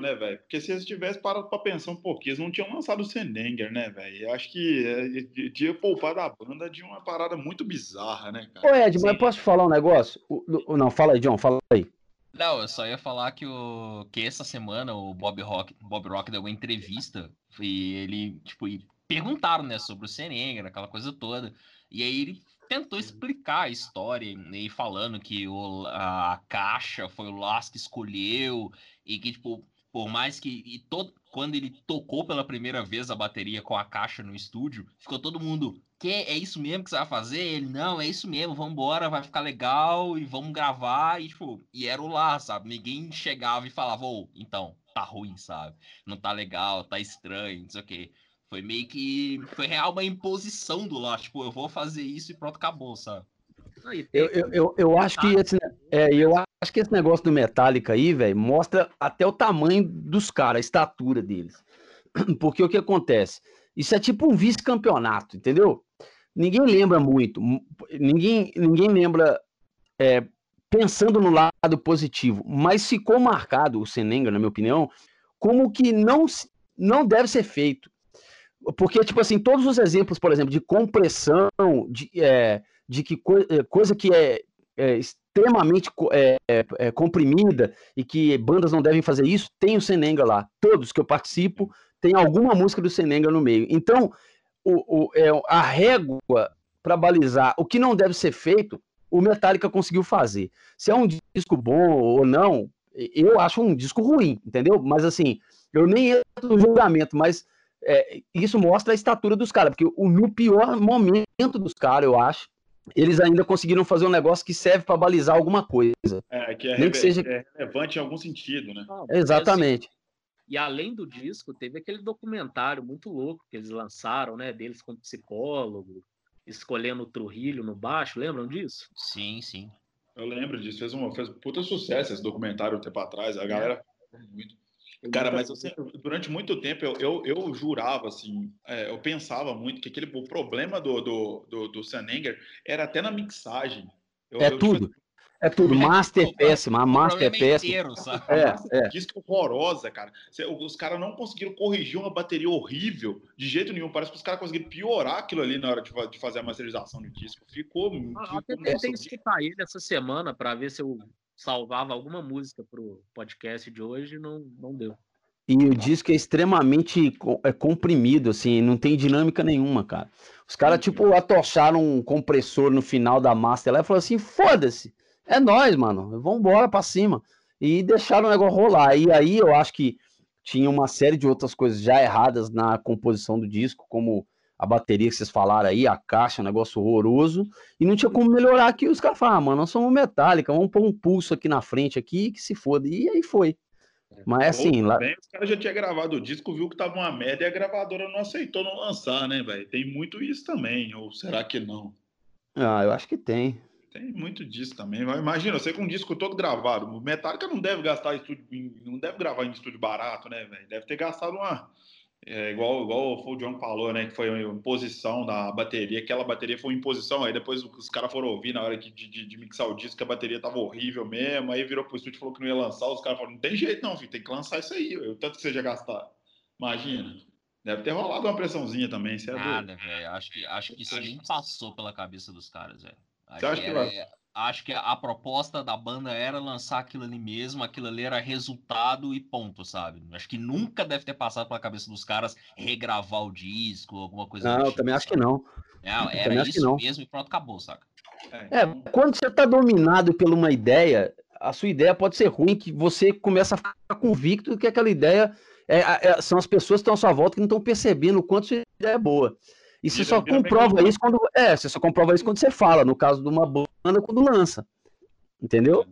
né, velho? Porque se eles tivessem parado pra pensar um pouquinho, eles não tinham lançado o Senenger, né, velho? Acho que é, tinha poupado a banda de uma parada muito bizarra, né, cara? Ô, Ed, Sim. mas posso falar um negócio? O, o, não, fala aí, John, fala aí. Não, eu só ia falar que, o, que essa semana o Bob Rock, Bob Rock deu uma entrevista e ele, tipo, e perguntaram, né, sobre o Senenger, aquela coisa toda. E aí ele tentou explicar a história, e falando que o, a caixa foi o Lars que escolheu, e que, tipo, por mais que. E todo, quando ele tocou pela primeira vez a bateria com a caixa no estúdio, ficou todo mundo. Que é isso mesmo que você vai fazer? Ele, não, é isso mesmo, vamos embora, vai ficar legal e vamos gravar. E, tipo, e era o lá, sabe? Ninguém chegava e falava, ô, então, tá ruim, sabe? Não tá legal, tá estranho, não sei o quê. Foi meio que. Foi real uma imposição do lá. Tipo, eu vou fazer isso e pronto, acabou, sabe? Eu, eu, eu, eu acho que esse, é, eu acho que esse negócio do Metallica aí, velho, mostra até o tamanho dos caras, a estatura deles. Porque o que acontece? Isso é tipo um vice-campeonato, entendeu? Ninguém lembra muito, ninguém, ninguém lembra é, pensando no lado positivo, mas ficou marcado o Senenga, na minha opinião, como que não, não deve ser feito. Porque, tipo assim, todos os exemplos, por exemplo, de compressão, de, é, de que co é, coisa que é, é extremamente é, é, é, comprimida e que bandas não devem fazer isso, tem o Senenga lá. Todos que eu participo tem alguma música do Senenga no meio. Então, o, o a régua para balizar o que não deve ser feito, o Metallica conseguiu fazer. Se é um disco bom ou não, eu acho um disco ruim, entendeu? Mas assim, eu nem entro no julgamento, mas é, isso mostra a estatura dos caras, porque o, no pior momento dos caras, eu acho, eles ainda conseguiram fazer um negócio que serve para balizar alguma coisa. É, que é, Nem que seja... é relevante em algum sentido, né? Não, Exatamente. Assim, e além do disco, teve aquele documentário muito louco que eles lançaram, né? Deles como psicólogo, escolhendo o Trujillo no baixo, lembram disso? Sim, sim. Eu lembro disso, fez um fez puta sucesso esse documentário um tempo atrás, a galera muito. Cara, mas assim, durante muito tempo eu, eu, eu jurava, assim, é, eu pensava muito que aquele, o problema do, do, do, do Sanenger era até na mixagem. Eu, é eu, tudo. Tipo, é tudo. Master é péssima, a master é péssima. É, é. Disco horrorosa, cara. Os caras não conseguiram corrigir uma bateria horrível de jeito nenhum. Parece que os caras conseguiram piorar aquilo ali na hora de, de fazer a masterização do disco. Ficou. Ah, ficou eu tentei escutar ele essa semana para ver se eu salvava alguma música pro podcast de hoje, não, não deu. E o disco é extremamente é comprimido, assim, não tem dinâmica nenhuma, cara. Os caras, tipo, atocharam um compressor no final da master lá e falaram assim: foda-se, é nós, mano, vambora pra cima. e deixaram o negócio rolar. E aí eu acho que tinha uma série de outras coisas já erradas na composição do disco, como a bateria que vocês falaram aí, a caixa, um negócio horroroso, e não tinha como melhorar aqui. Os caras falaram, ah, mano, nós somos metálica, vamos pôr um pulso aqui na frente aqui, que se foda. E aí foi. Mas assim. Ou lá... também, os caras já tinham gravado o disco, viu que tava uma merda e a gravadora não aceitou não lançar, né, velho? Tem muito isso também, ou será que não? Ah, eu acho que tem. Tem muito disso também. Imagina, você com um disco todo gravado. O Metallica não deve gastar estúdio, não deve gravar em estúdio barato, né, velho? Deve ter gastado uma. É, igual, igual o John falou, né? Que foi uma imposição da bateria. Aquela bateria foi uma imposição. Aí depois os caras foram ouvir na hora de, de, de, mixar o disco que a bateria tava horrível mesmo. Aí virou pro estúdio e falou que não ia lançar. Os caras falaram: não tem jeito, não, filho, tem que lançar isso aí. O tanto que você já gastar. Imagina. Deve ter rolado uma pressãozinha também. Você é Nada, velho. Acho que, acho que isso nem passou pela cabeça dos caras, velho. Você acha que, era, vai? Acho que a proposta da banda era lançar aquilo ali mesmo, aquilo ali era resultado e ponto, sabe? Acho que nunca deve ter passado pela cabeça dos caras regravar o disco, alguma coisa Não, eu tipo, também acho que não. É, era isso mesmo e pronto, acabou, saca? É, quando você tá dominado por uma ideia, a sua ideia pode ser ruim, que você começa a ficar convicto que aquela ideia é, é- são as pessoas que estão à sua volta que não estão percebendo o quanto sua ideia é boa. E você Vira- só vira comprova isso quando. É, você só comprova isso quando você fala, no caso de uma banda, quando lança. Entendeu?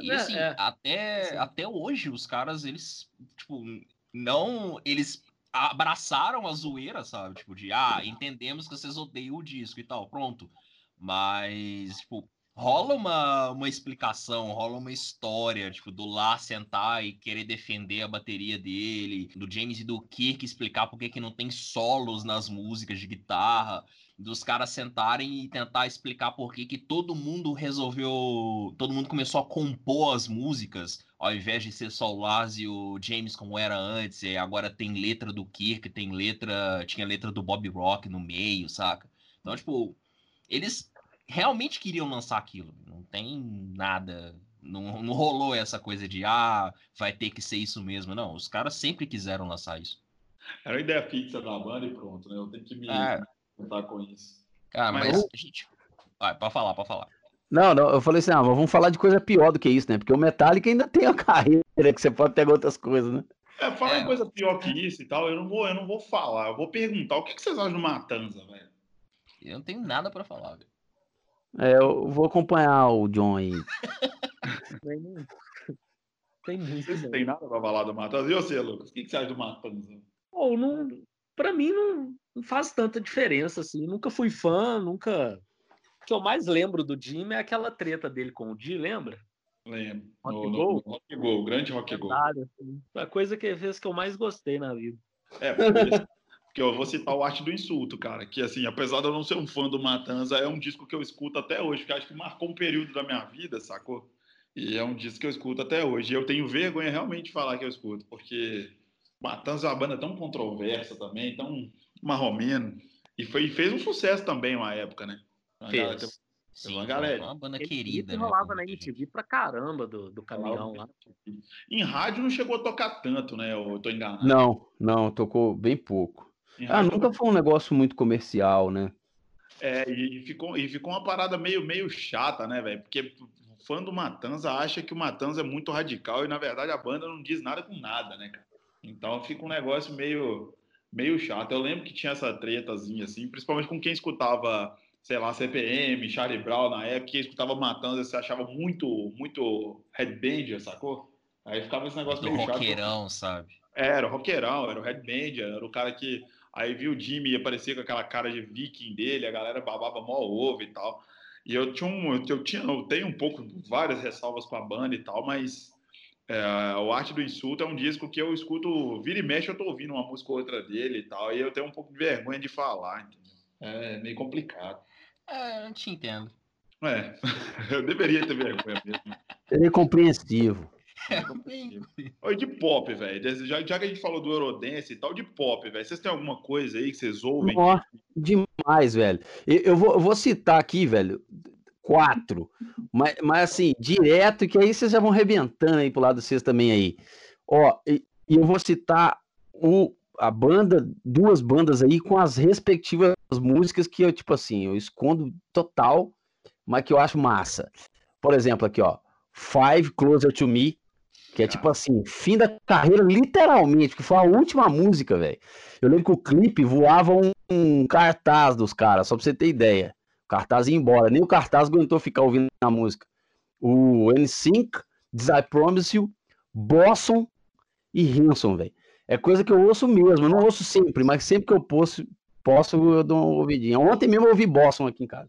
E É, assim, é. até, até hoje os caras, eles, tipo, não. Eles abraçaram a zoeira, sabe? Tipo, de, ah, entendemos que vocês odeiam o disco e tal, pronto. Mas, tipo, rola uma, uma explicação, rola uma história, tipo, do lá sentar e querer defender a bateria dele, do James e do Kirk explicar por que que não tem solos nas músicas de guitarra, dos caras sentarem e tentar explicar por que que todo mundo resolveu, todo mundo começou a compor as músicas, ao invés de ser só o Lars e o James como era antes, e agora tem letra do Kirk, tem letra, tinha letra do Bob Rock no meio, saca? Então, tipo, eles realmente queriam lançar aquilo. Não tem nada. Não, não rolou essa coisa de ah, vai ter que ser isso mesmo. Não, os caras sempre quiseram lançar isso. Era a ideia fixa da banda e pronto, né? Eu tenho que me É. contar com isso. Cara, Mas mas, eu- a gente. Vai, pode falar, pode falar. Não, não, eu falei assim, ah, mas vamos falar de coisa pior do que isso, né? Porque o Metallica ainda tem a carreira que você pode pegar outras coisas, né? É, fala É. em coisa pior que isso e tal. Eu não vou, eu não vou falar. Eu vou perguntar o que, que vocês acham do Matanza, velho. Eu não tenho nada pra falar, velho. É, eu vou acompanhar o John aí. Tem, tem muito. Vocês não. têm nada pra falar do Matanza? E você, Lucas? O que, que você acha do Matanza? Pô, não, pra mim não, não faz tanta diferença, assim. Nunca fui fã, nunca. O que eu mais lembro do Jimmy é aquela treta dele com o Di, lembra? Lembro. Rock No, no, Go? no Rock Go, grande Rock Go. Nada, assim. A coisa que fez que eu mais gostei na vida. É, porque, porque eu vou citar o Arte do Insulto, cara. Que, assim, apesar de eu não ser um fã do Matanza, é um disco que eu escuto até hoje, porque acho que marcou um período da minha vida, sacou? E é um disco que eu escuto até hoje. E eu tenho vergonha realmente de falar que eu escuto, porque Matanza é uma banda tão controversa também, tão marromeno. E foi, fez um sucesso também uma época, né? A Fez. galera- Sim, uma galera. uma banda Ele querida. ele né, rolava por na. MTV pra caramba do, do caminhão lá. Em rádio não chegou a tocar tanto, né? Eu tô enganado. Não, não, tocou bem pouco. Em Ah, nunca foi um negócio muito comercial, né? É, e, ficou, e ficou uma parada meio, meio chata, né, velho? Porque o fã do Matanza acha que o Matanza é muito radical e, na verdade, a banda não diz nada com nada, né, cara? Então fica um negócio meio, meio chato. Eu lembro que tinha essa tretazinha, assim, principalmente com quem escutava, sei lá, CPM, Charlie Brown na época, quem escutava Matanza, você achava muito, muito headbanger, sacou? Aí ficava esse negócio Do meio chato. roqueirão, sabe? É, Era o roqueirão, era o headbanger, era o cara que. Aí viu o Jimmy aparecer com aquela cara de viking dele, a galera babava mó ovo e tal. E eu tinha um. Eu, tinha, eu tenho um pouco, várias ressalvas com a banda e tal, mas é, o Arte do Insulto é um disco que eu escuto, vira e mexe, eu tô ouvindo uma música ou outra dele e tal, e eu tenho um pouco de vergonha de falar, entendeu? É meio complicado. É, eu te entendo. É, eu deveria ter vergonha mesmo. Ele é. Oi, de pop, velho. Já, já que a gente falou do Eurodance e tal, de pop, velho. Vocês têm alguma coisa aí que vocês ouvem? Demais, velho. Eu, eu vou, eu vou citar aqui, velho, quatro. Mas, mas assim, direto, que aí vocês já vão arrebentando aí pro lado de vocês também aí. Ó, e, e eu vou citar o, a banda, duas bandas aí com as respectivas músicas que eu, tipo assim, eu escondo total, mas que eu acho massa. Por exemplo, aqui, ó. Five Closer to Me, que é tipo assim, fim da carreira, literalmente, que foi a última música, velho. Eu lembro que o clipe voava um, um cartaz dos caras, só pra você ter ideia. O cartaz ia embora, nem o cartaz aguentou ficar ouvindo a música. O NSYNC, This I Promise You, Boston e Hanson, velho. É coisa que eu ouço mesmo, eu não ouço sempre, mas sempre que eu posso, posso eu dou uma ouvidinha. Ontem mesmo eu ouvi Boston aqui em casa.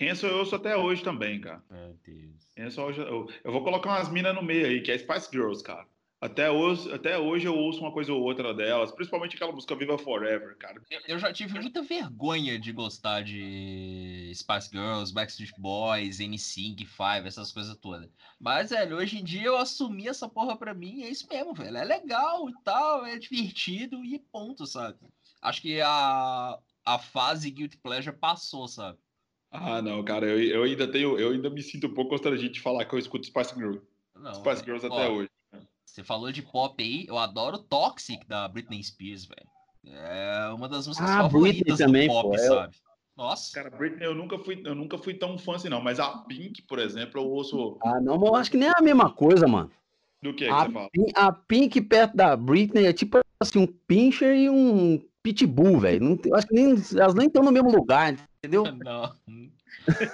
Hanson eu ouço até hoje também, cara. Meu Deus. Hanson hoje, eu, eu vou colocar umas minas no meio aí, que é Spice Girls, cara. Até hoje, até hoje eu ouço uma coisa ou outra delas, principalmente aquela música Viva Forever, cara. Eu, eu já tive muita vergonha de gostar de Spice Girls, Backstreet Boys, NSYNC, Five, essas coisas todas. Mas, velho, hoje em dia eu assumi essa porra pra mim e é isso mesmo, velho. É legal e tal, é divertido e ponto, sabe? Acho que a, a fase Guilty Pleasure passou, sabe? Ah, não, cara, eu, eu ainda tenho, eu ainda me sinto um pouco constrangido de falar que eu escuto Spice Girls. Não, Spice Girls até ó, hoje. Você falou de pop aí, eu adoro Toxic da Britney Spears, velho. É uma das músicas Ah, favoritas Britney também, do pop, pô, é- sabe? Nossa. Cara, Britney eu nunca fui, eu nunca fui tão fã assim não, mas a Pink, por exemplo, eu ouço Ah, não, mas eu acho que nem é a mesma coisa, mano. do que, que A, você fala? A Pink perto da Britney é tipo assim, um pincher e um pitbull, velho. Eu acho que nem, elas nem estão no mesmo lugar, entendeu? Não,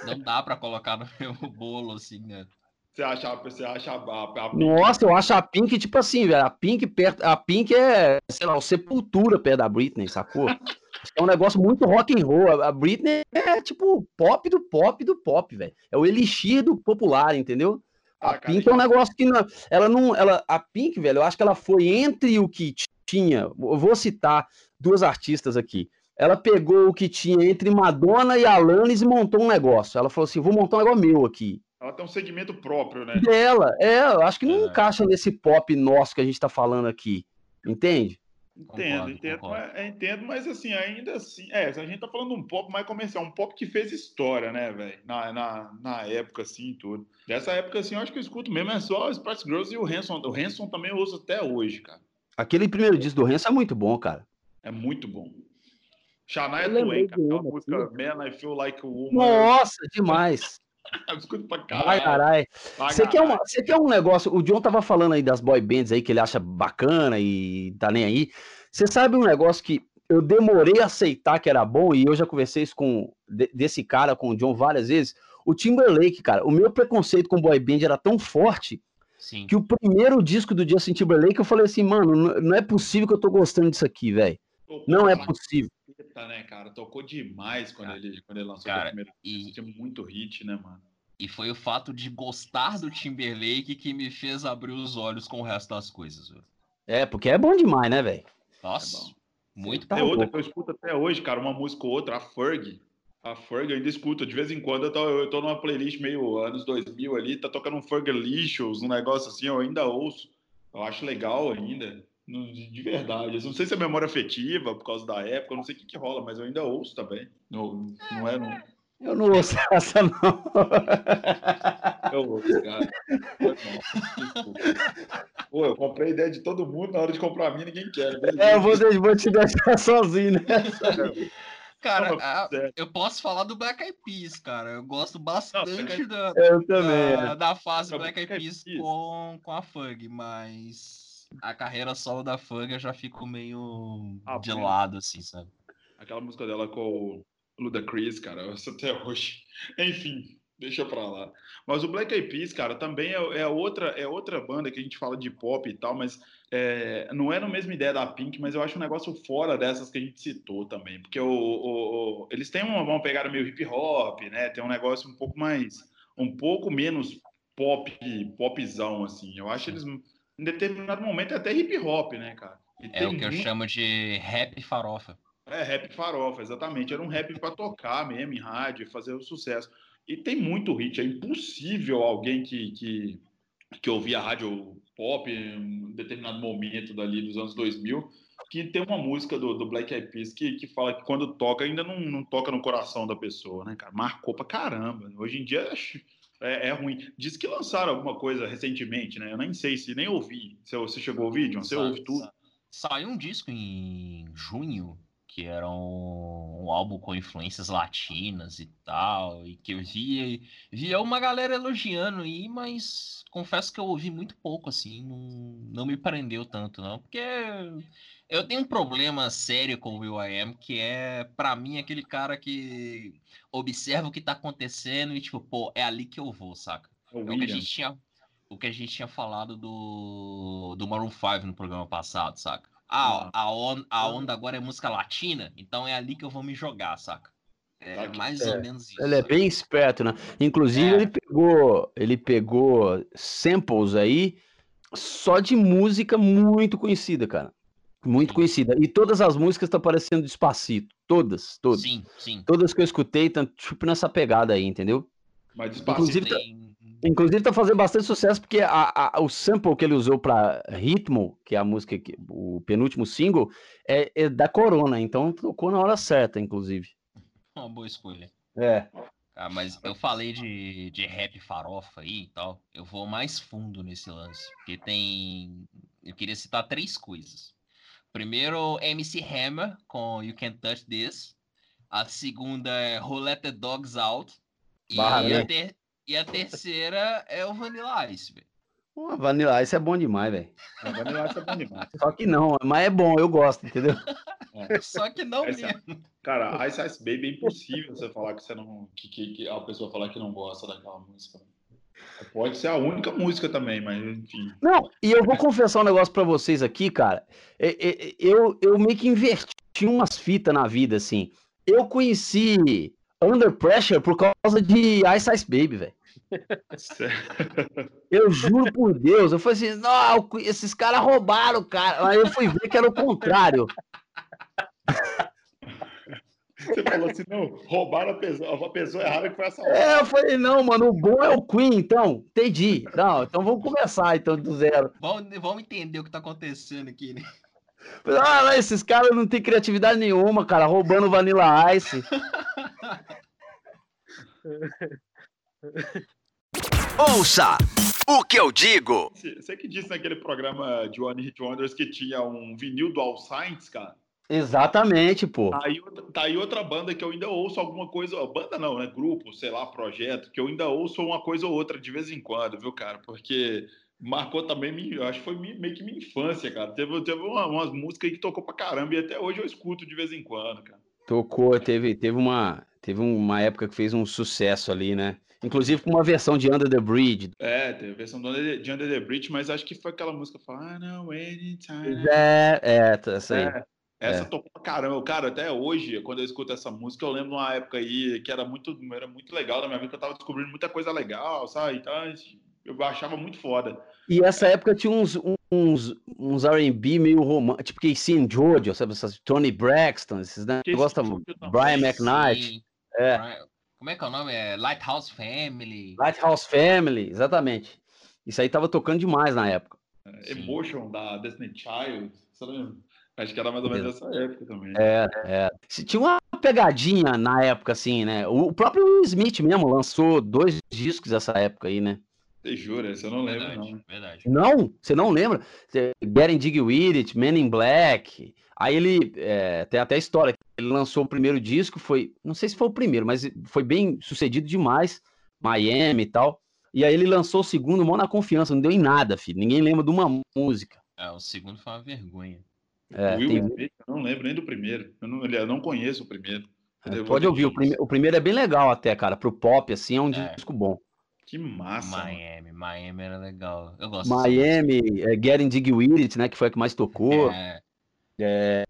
não dá pra colocar no mesmo bolo, assim, né? Você acha, você acha a, a, a Pink Nossa, eu acho a Pink, tipo assim, velho. A Pink perto. A Pink é, sei lá, o sepultura perto da Britney, sacou? É um negócio muito rock and roll. A a Britney é tipo pop do pop do pop, velho. É o elixir do popular, entendeu? A Ah, cara, Pink é um negócio que não, ela não. Ela, a Pink, velho, eu acho que ela foi entre o que tinha. Eu vou citar duas artistas aqui. Ela pegou o que tinha entre Madonna e Alanis e montou um negócio. Ela falou assim: vou montar um negócio meu aqui ela tem um segmento próprio, né? dela. É, eu acho que não É. encaixa nesse pop nosso que a gente tá falando aqui. Entende? Entendo, Concordo, entendo, concordo. mas, é, entendo, mas assim, ainda assim, é, a gente tá falando de um pop mais comercial, um pop que fez história, né, velho? Na, na, na época, assim, e tudo. Dessa época, assim, eu acho que eu escuto mesmo, é só os Spice Girls e o Hanson. O Hanson também eu uso até hoje, cara. Aquele primeiro disco do Hanson é muito bom, cara. É muito bom. Shania Twain, cara, aquela uma música aqui. Man, I Feel Like a Woman. Nossa, demais. Eu escuto pra Vai, caralho. caralho. pra Você quer, uma, caralho. você quer um negócio? O John tava falando aí das boy bands aí que ele acha bacana e tá nem aí. Você sabe um negócio que eu demorei a aceitar que era bom e eu já conversei isso com de- desse cara, com o John várias vezes. O Timberlake, cara, o meu preconceito com boy band era tão forte Sim. que o primeiro disco do Justin Timberlake eu falei assim, mano, não é possível que eu tô gostando disso aqui, velho. Não é possível. Caceta, né, cara? Tocou demais quando, Cara, ele, quando ele lançou cara, o primeiro e-. Tinha muito hit, né, mano? E foi o fato de gostar do Timberlake que me fez abrir os olhos com o resto das coisas, velho. É, porque é bom demais, né, velho? Nossa, É bom. muito Tá Tem outra que eu escuto até hoje, cara, uma música ou outra, a Ferg. A Ferg eu ainda escuto, de vez em quando eu tô, eu tô numa playlist meio anos 2000 ali, tá tocando um Fergalicious, um negócio assim, eu ainda ouço. Eu acho legal ainda, de de verdade. Eu não sei se é memória afetiva, por causa da época, eu não sei o que que rola, mas eu ainda ouço também. Não, não é, não. Eu não ouço essa, não. Eu ouço, cara. Pô, eu comprei a ideia de todo mundo, na hora de comprar a minha, ninguém quer. beleza? É, eu vou, vou te deixar sozinho, né? Cara, Não, a- eu posso falar do Black Eyed Peas, cara. Eu gosto bastante Black da, da, é. da fase Não, Black Eyed Peas. com, com a Fug, mas a carreira solo da eu já fico meio Ah, de lado, assim, sabe? Aquela música dela com o Ludacris, cara, eu ouço até hoje. Enfim, deixa pra lá. Mas o Black Eyed Peas, cara, também é, é outra, é outra banda que a gente fala de pop e tal, mas é, não é na mesma ideia da Pink, mas eu acho um negócio fora dessas que a gente citou também, porque o, o- o- eles têm uma, uma pegada meio hip hop, né? Tem um negócio um pouco mais, um pouco menos pop, popzão, assim. Eu acho eles, em determinado momento, é até hip hop, né, cara? E É o que eu chamo de rap farofa. é, rap farofa, exatamente. Era um rap pra tocar mesmo em rádio, fazer o sucesso. E tem muito hit. É impossível alguém que, que, que ouvia rádio pop em determinado momento dali dos anos 2000 que tem uma música do, do Black Eyed Peas que, que fala que quando toca ainda não, não toca no coração da pessoa, né, cara? Marcou pra caramba. Hoje em dia é, é ruim. Diz que lançaram alguma coisa recentemente, né? Eu nem sei se nem ouvi. Se você chegou a ouvir, John? Você ouve tudo? sa- Saiu um disco em junho que era um, um álbum com influências latinas e tal, e que eu via, via uma galera elogiando aí, mas confesso que eu ouvi muito pouco, assim, não, não me prendeu tanto, não, porque eu tenho um problema sério com o Will I Am, que é, para mim, aquele cara que observa o que tá acontecendo e, tipo, pô, é ali que eu vou, saca? É o É o que a gente tinha, o que a gente tinha falado do, do Maroon 5 no programa passado, saca? Ah, a, on, a onda agora é música latina, então é ali que eu vou me jogar, saca? É mais É, ou menos isso. Ele é bem esperto, né? Inclusive, É. ele pegou, ele pegou samples aí só de música muito conhecida, cara. Muito Sim. conhecida. E todas as músicas estão parecendo despacito. Todas, todas. Sim, sim. Todas que eu escutei estão tipo nessa pegada aí, entendeu? Mas Despacito, Inclusive, tá- Tem- Inclusive tá fazendo bastante sucesso porque a- a- o sample que ele usou pra Ritmo, que é a música, que, o penúltimo single, é, é da Corona. Então tocou na hora certa, inclusive. Uma boa escolha. É. Ah, mas eu falei de, de rap farofa aí e tal. Eu vou mais fundo nesse lance. Porque tem. Eu queria citar três coisas. Primeiro, MC Hammer com You Can't Touch This. A segunda é Who Let the Dogs Out. E, Barra, a, ter- e a terceira é o Vanilla Ice, velho. Vanilla Ice é bom demais, velho. a Vanilla Ice é bom demais. Só que não, mas é bom, eu gosto, entendeu? Só que não Essa- mesmo. Cara, Ice Ice Baby é impossível você falar que você não. Que, que, que a pessoa falar que não gosta daquela música. Pode ser a única música também, mas enfim. Não, e eu vou confessar um negócio pra vocês aqui, cara. É- é- Eu, eu meio que inverti umas fitas na vida, assim. Eu conheci Under Pressure por causa de Ice Ice Baby, velho. Eu juro por Deus, eu falei assim, não, esses caras roubaram, cara. Aí eu fui ver que era o contrário. Você falou assim, não, roubaram a pessoa, a pessoa errada que foi essa É, eu falei, não, mano, o bom é o Queen, então. Entendi. Não, então vamos começar então do zero. Vamos, vamos entender o que tá acontecendo aqui, né? Ah, lá, esses caras não têm criatividade nenhuma, cara, roubando Vanilla Ice. Ouça o que eu digo. Você você que disse naquele programa de One Hit Wonders que tinha um vinil do All Saints, cara. Exatamente, pô. Tá aí, outra- tá aí outra banda que eu ainda ouço alguma coisa. Banda não, né? Grupo, sei lá, projeto, que eu ainda ouço uma coisa ou outra de vez em quando, viu, cara? Porque marcou também, acho que foi meio que minha infância, cara. Teve, teve uma- umas músicas aí que tocou pra caramba e até hoje eu escuto de vez em quando, cara. Tocou, teve, teve, uma, teve uma época que fez um sucesso ali, né? Inclusive com uma versão de Under the Bridge. É, teve a versão de Under the Bridge, mas acho que foi aquela música Final Anytime. É, é, tá, essa aí. É, essa tocou pra caramba. Cara, até hoje, quando eu escuto essa música, eu lembro de uma época aí que era muito, era muito legal na minha vida, que eu tava descobrindo muita coisa legal, sabe? Então, eu achava muito foda. E essa época tinha uns, uns, uns R&B meio romântico, tipo Casey and Jojo, sabe? Essas Tony Braxton, esses negócios, tava- Jojo também. Brian McKnight, Sim. É. Brian- Como é que é o nome? É Lighthouse Family. Lighthouse Family, exatamente. Isso aí tava tocando demais na época. É, Emotion da Destiny Child, você lembra? Acho que era mais ou menos nessa época também. É, é. Se- Tinha uma pegadinha na época, assim, né? O próprio Will Smith mesmo lançou dois discos nessa época aí, né? Você jura? Você não lembra, Verdade, não. verdade. Não? Você não lembra? Getting Dig With It, Men in Black. Aí ele, é, tem até a história, ele lançou o primeiro disco, foi, não sei se foi o primeiro, mas foi bem sucedido demais, Miami e tal. E aí ele lançou o segundo, mó na confiança, não deu em nada, filho. Ninguém lembra de uma música. É, o segundo foi uma vergonha. É, Will tem- Smith, eu não lembro nem do primeiro. Eu não, eu não conheço o primeiro. Vou pode ouvir, o, prime- o primeiro é bem legal até, cara, pro pop, assim, é um É. disco bom. Que massa. mano. Miami, Miami era legal. Eu gosto Miami, é, Getting Dig With It, né, que foi a que mais tocou. música. É,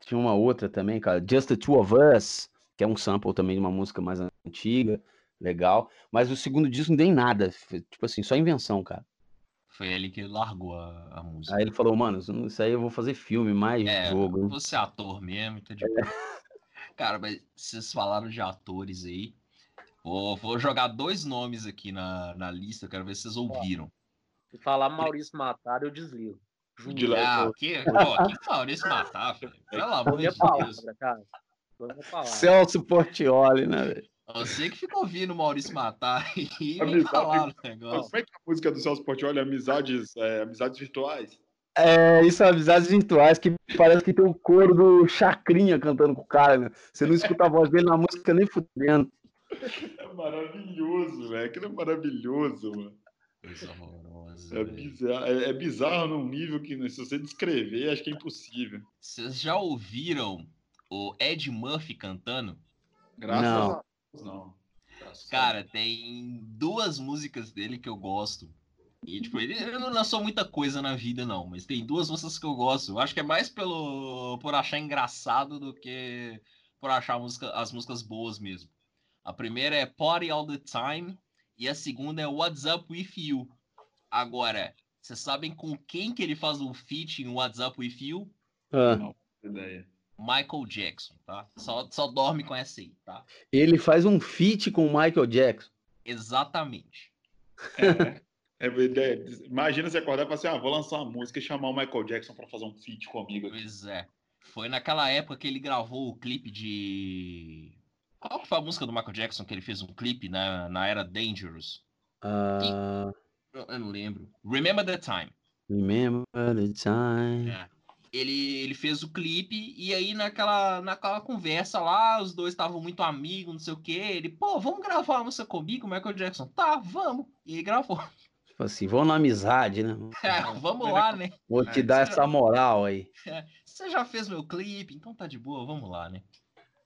Tinha uma outra também, cara, Just the Two of Us, que é um sample também de uma música mais antiga, legal. Mas o segundo disco não tem nada, tipo assim, só invenção, cara. Foi ali que ele largou a, a música. Aí ele falou, mano, isso aí eu vou fazer filme, mais É, jogo. hein?" você é ator mesmo, tá de boa. Cara, mas vocês falaram de atores aí. Vou, vou jogar dois nomes aqui na, na lista, eu quero ver se vocês ouviram. Se falar Maurício Matar, eu desligo. Juro. De lá- Ah, que, pô, que Maurício matar, filho. Pelo amor de Deus. palavra, cara. Celso Portioli, né, velho? Você que fica ouvindo o Maurício matar e Amizade. falar o negócio. Como é que é a música do Celso Portioli? Amizades, é, amizades virtuais? É, isso é amizades virtuais que parece que tem o coro do Chacrinha cantando com o cara, né? Você não escuta a voz dele na música nem fudendo. É maravilhoso, velho. Aquilo é maravilhoso, mano. Horrorosa. É bizarro, é, é bizarro num nível que se você descrever, acho que é impossível. Vocês já ouviram o Ed Murphy cantando? Graças Não. a Deus, não. Cara, tem duas músicas dele que eu gosto. E, tipo, ele, ele não lançou muita coisa na vida, não, mas tem duas músicas que eu gosto. Eu acho que é mais pelo por achar engraçado do que por achar música- as músicas boas mesmo. A primeira é Party All the Time e a segunda é What's Up With You. Agora, vocês sabem com quem que ele faz um feat em What's Up With You? Ah, ideia. Michael Jackson, tá? Só, só dorme com essa aí, tá? ele faz um feat com o Michael Jackson. Exatamente. É, é, imagina você acordar e falar assim: ah, vou lançar uma música e chamar o Michael Jackson pra fazer um feat comigo aqui. Pois é. Foi naquela época que ele gravou o clipe de. Qual que foi a música do Michael Jackson que ele fez um clipe na, na era Dangerous? Ah, Eu, eu não lembro. Remember the Time. remember the time. É. Ele, ele fez o clipe e aí naquela, naquela conversa lá, os dois estavam muito amigos, não sei o que. Ele, pô, vamos gravar uma música comigo, Michael Jackson? Tá, vamos. E ele gravou. Tipo assim, vão na amizade, né? É, vamos lá, né? Vou te É, dar você- essa moral aí. Você já fez meu clipe, então tá de boa, vamos lá, né?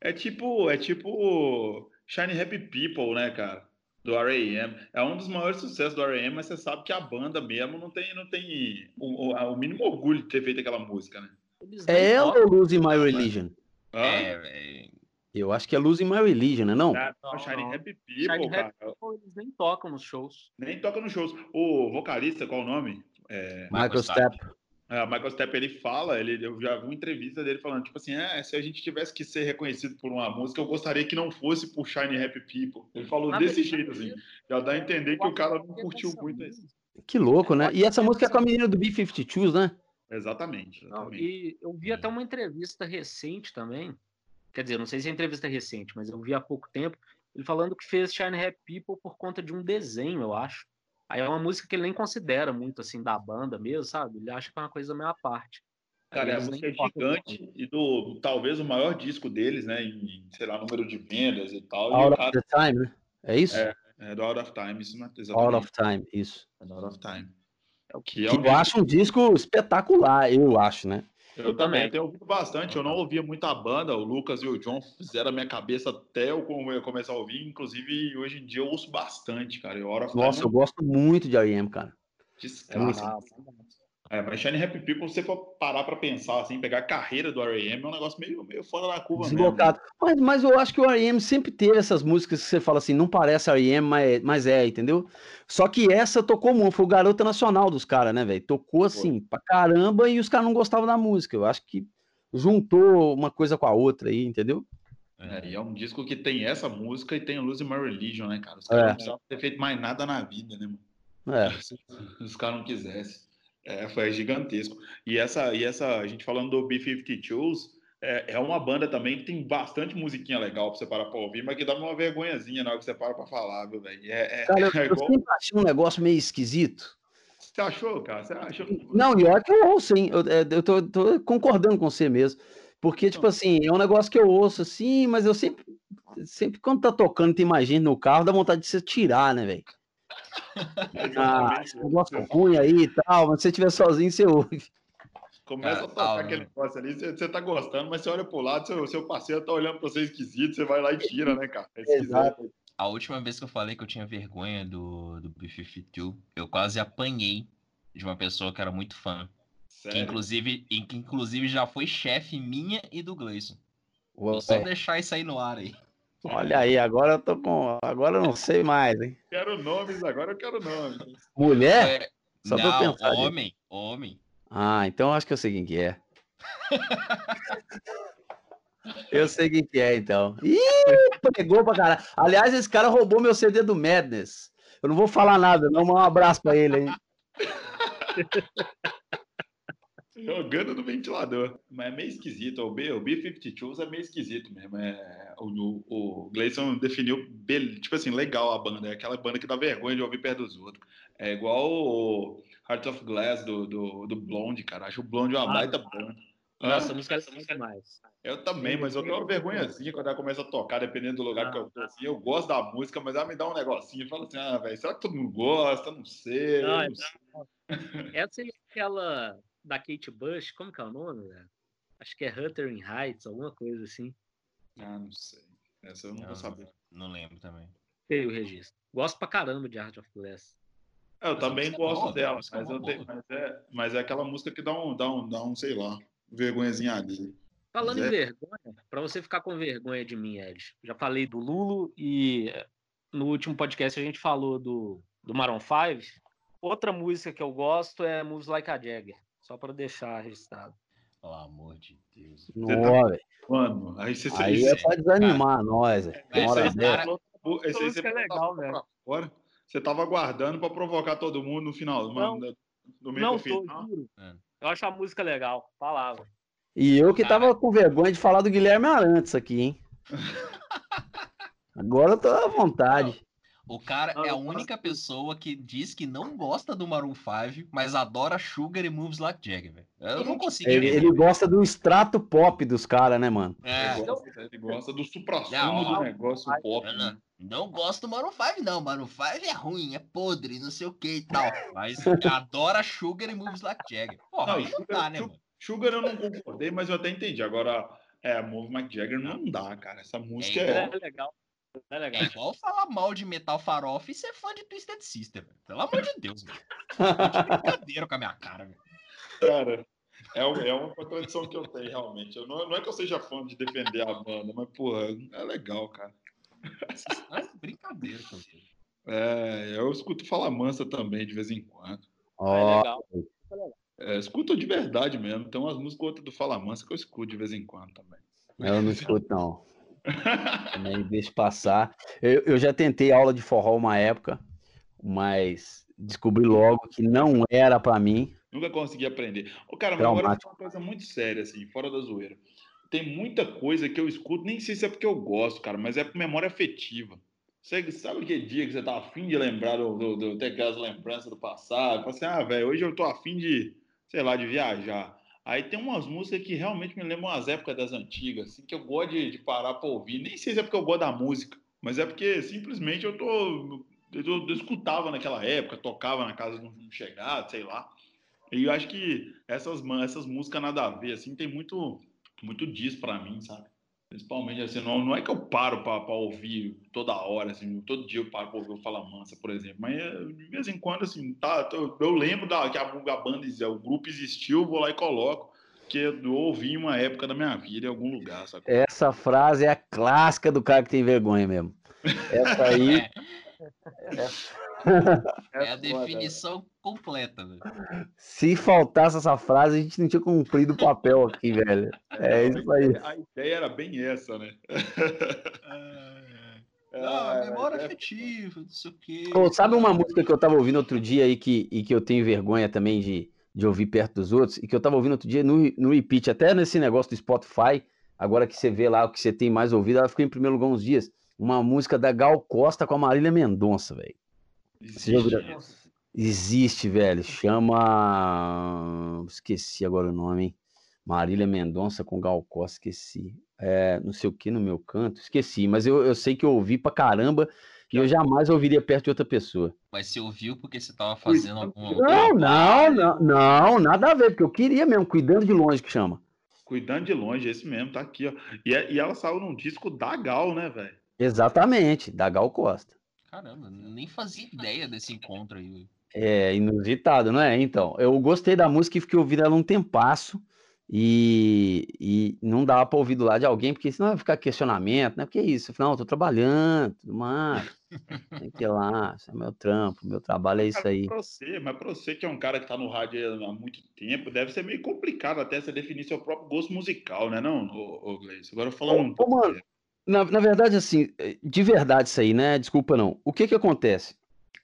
É tipo, é tipo Shiny Happy People, né, cara? Do R.A.M. É um dos maiores sucessos do R.A.M., mas você sabe que a banda mesmo não tem, não tem o, o- o mínimo orgulho de ter feito aquela música, né? É ela tocam. ou Losing My Religion? Hã? É, Eu acho que é Losing My Religion, né? Não? Não, Não, Shiny não. Happy People, Shiny cara. Happy People, eles nem tocam nos shows. Nem toca nos shows. O vocalista, qual o nome? É, Michael Michael É, o Michael Stepp, ele fala, ele, eu já vi uma entrevista dele falando, tipo assim, é, se a gente tivesse que ser reconhecido por uma música, eu gostaria que não fosse por Shiny Happy People. Ele falou Na desse verdade, jeito, assim. Já dá a entender que o cara não curtiu muito isso. Que louco, né? E essa música é com a menina do B-52s, né? Exatamente, Não, exatamente. e eu vi até uma entrevista recente também. Quer dizer, não sei se é entrevista recente, mas eu vi há pouco tempo. Ele falando que fez Shine Happy People por conta de um desenho, eu acho. Aí é uma música que ele nem considera muito assim da banda mesmo, sabe? Ele acha que é uma coisa meio à parte. Cara, a eles música é gigante e do talvez o maior disco deles, né? Em, sei lá, número de vendas e tal. E Out o of cara the Time, né? É isso? É, é do Out of Time, isso não é Out exatamente. of Time, isso. É do Out of Time. É o Que é Que um eu acho um disco espetacular, eu acho, né? Eu também também. tenho ouvido bastante. Eu não ouvia muito a banda. O Lucas e o John fizeram a minha cabeça até eu come- começar a ouvir. Inclusive, hoje em dia eu ouço bastante, cara. E Hora of Nossa, eu gosto muito de R.E.M., cara. é descasso. Ah, É, mas Shiny Happy People, se você for parar pra pensar, assim, pegar a carreira do R.E.M. é um negócio meio, meio fora da curva mesmo. Deslocado. Mas, mas eu acho que o R.E.M. sempre teve essas músicas que você fala assim, não parece R.E.M., mas, mas é, entendeu? Só que essa tocou muito, foi o Garota Nacional dos caras, né, velho? Tocou assim, pra caramba, e os caras não gostavam da música. Eu acho que juntou uma coisa com a outra aí, entendeu? É, e é um disco que tem essa música e tem o Lose My Religion, né, cara? Os É. caras não precisavam ter feito mais nada na vida, né, mano? É. Se os caras não quisessem. É, foi gigantesco. E essa, e essa, a gente falando do B-52s, é, é uma banda também que tem bastante musiquinha legal pra você parar pra ouvir, mas que dá uma vergonhazinha na hora que você para pra falar, viu, velho? É, é, Cara, eu, é eu igual... sempre achei um negócio meio esquisito. Você achou, cara? Você achou? Não, e olha que eu ouço, hein? Eu, é, eu tô, tô concordando com você mesmo. Porque, tipo assim, é um negócio que eu ouço assim, mas eu sempre, sempre quando tá tocando, tem mais gente no carro, dá vontade de você tirar, né, velho? Ah, esse negócio ruim aí e tal, mas se você estiver sozinho, você ouve. Começa a Cara, tocar ah, aquele negócio ali, você, você tá gostando, mas você olha pro lado, seu, seu parceiro tá olhando pra você esquisito, você vai lá e tira, né, cara? É esquisito. Exato. A última vez que eu falei que eu tinha vergonha do, do B-52, eu quase apanhei de uma pessoa que era muito fã. Que inclusive, que inclusive já foi chefe minha e do Gleison. Vou só deixar isso aí no ar aí. Olha aí, agora eu tô com. Agora eu não sei mais, hein? Quero nomes, agora eu quero nomes. Mulher? É, Só não, pensar, gente. homem, homem. Ah, então eu acho que eu sei quem que é. Eu sei quem que é, então. Ih, pegou pra caralho. Aliás, esse cara roubou meu CD do Madness. Eu não vou falar nada, não, mas um abraço pra ele aí. Jogando no ventilador. Mas é meio esquisito. O B, o B-52 é meio esquisito mesmo. É, o, o, Gleison definiu, tipo assim, legal a banda. É aquela banda que dá vergonha de ouvir perto dos outros. É igual o Heart of Glass do, do, do Blonde, cara. Acho o Blonde uma ah, baita banda. Nossa, a música é muito mais. Eu também, mas eu tenho uma vergonhazinha quando ela começa a tocar, dependendo do lugar ah, que eu tô. Assim, eu gosto da música, mas ela me dá um negocinho. Eu falo assim, ah, velho, será que todo mundo gosta? Não sei. Não, não sei. Essa é aquela da Kate Bush, como que é o nome, velho? Acho que é Huttering Heights, alguma coisa assim. Ah, não sei. Essa eu não, não vou saber. Não lembro também. Tem o registro. Gosto pra caramba de Art of Glass. Eu mas também gosto boa, dela, mas, eu tenho, mas, é, mas é aquela música que dá um, dá um, dá um sei lá, vergonhazinha ali. Falando mas em é... vergonha, para você ficar com vergonha de mim, Ed, já falei do Lulo e no último podcast a gente falou do, do Maroon 5. Outra música que eu gosto é Moves Like a Jagger. Só para deixar registrado. Pelo amor de Deus. Não, tá... Mano, aí você Aí é pra desanimar nós. É. Esse, cara... esse, é legal, velho. Agora, você tava aguardando para provocar todo mundo no final. Não, mano, no meio não tô, juro. É. Eu acho a música legal. Palavra. E eu que tava com vergonha de falar do Guilherme Arantes aqui, hein? Agora eu tô à vontade. O cara é a única pessoa que diz que não gosta do Maroon 5, mas adora Sugar e Moves Like Jagger, velho. Eu não consigo ele, ele gosta do extrato pop dos caras, né, mano? É. Ele gosta, ele gosta do supra-sumo do negócio pop. Não, né? não gosto do Maroon 5, não. Maroon 5 é ruim, é podre, não sei o que e tal. Mas adora Sugar e Moves Like Jagger. Porra, não, aí não dá, né, mano? Sugar eu não concordei, mas eu até entendi. Agora, é, Move Like Jagger não dá, cara. Essa música é... é... legal. É, legal. é igual falar mal de Metal Farofa e ser fã de Twisted Sister, velho. Pelo amor de Deus, velho. brincadeira com a minha cara, velho. Cara, é, é uma contradição que eu tenho, realmente. Eu não, não é que eu seja fã de defender a banda, mas, porra, é legal, cara. É brincadeira, cara. É, eu escuto falar mansa também, de vez em quando. Oh. É legal. É, escuto de verdade mesmo. Tem umas músicas outras do Fala Mansa que eu escuto de vez em quando também. Eu não escuto, não. Também deixa passar. Eu, eu já tentei aula de forró uma época, mas descobri logo que não era para mim. Nunca consegui aprender. Ô, cara, mas agora é uma coisa muito séria, assim, fora da zoeira. Tem muita coisa que eu escuto, nem sei se é porque eu gosto, cara, mas é por memória afetiva. Você sabe que dia que você tá afim de lembrar do, do, do ter aquelas lembranças do passado? Fala assim, ah, velho, hoje eu tô afim de, sei lá, de viajar. Aí tem umas músicas que realmente me lembram as épocas das antigas, assim, que eu gosto de, de parar para ouvir. Nem sei se é porque eu gosto da música, mas é porque simplesmente eu tô. Eu, eu escutava naquela época, tocava na casa de um chegado, sei lá. E eu acho que essas, essas músicas nada a ver, assim, tem muito, muito disso para mim, sabe? Principalmente assim, não, não é que eu paro para ouvir toda hora, assim, todo dia eu paro para ouvir o Fala Mansa, por exemplo, mas é, de vez em quando, assim, tá, eu, eu lembro da, que a, a banda, o grupo existiu, vou lá e coloco, que eu ouvi em uma época da minha vida em algum lugar, sabe? Essa frase é a clássica do cara que tem vergonha mesmo. Essa aí. é. É, a definição completa, velho. Se faltasse essa frase, a gente não tinha cumprido o papel aqui, velho. É isso aí. A ideia era bem essa, né? Não, memória afetiva, não sei o quê. Oh, sabe uma música que eu tava ouvindo outro dia aí que, e que eu tenho vergonha também de, de ouvir perto dos outros, e que eu tava ouvindo outro dia no, no repeat, até nesse negócio do Spotify, agora que você vê lá o que você tem mais ouvido, ela ficou em primeiro lugar uns dias. Uma música da Gal Costa com a Marília Mendonça, velho. Existe, Existe, velho. Chama. Esqueci agora o nome, hein? Marília Mendonça com Gal Costa, esqueci. É, não sei o que no meu canto, esqueci. Mas eu, eu sei que eu ouvi pra caramba e eu jamais ouviria perto de outra pessoa. Mas você ouviu porque você tava fazendo alguma Não, não, não, não, nada a ver, porque eu queria mesmo, cuidando de longe que chama. Cuidando de longe, esse mesmo, tá aqui, ó. E, é, e ela saiu num disco da Gal, né, velho? Exatamente, da Gal Costa. Caramba, nem fazia ideia desse encontro aí. É inusitado, não é? Então, eu gostei da música e fiquei ouvindo ela um tempasso e, e não dava para ouvir do lado de alguém, porque senão vai ficar questionamento, né? Porque é isso? Não, eu tô trabalhando, tudo mais. Tem que ir lá, isso é meu trampo, meu trabalho é isso aí. Pra você, mas para você que é um cara que tá no rádio há muito tempo, deve ser meio complicado até você definir seu próprio gosto musical, né, não, ô, ô Gleice? Agora falando um pouco. Mano, na, na verdade, assim, eh, de verdade isso aí, né? Desculpa não. O que que acontece?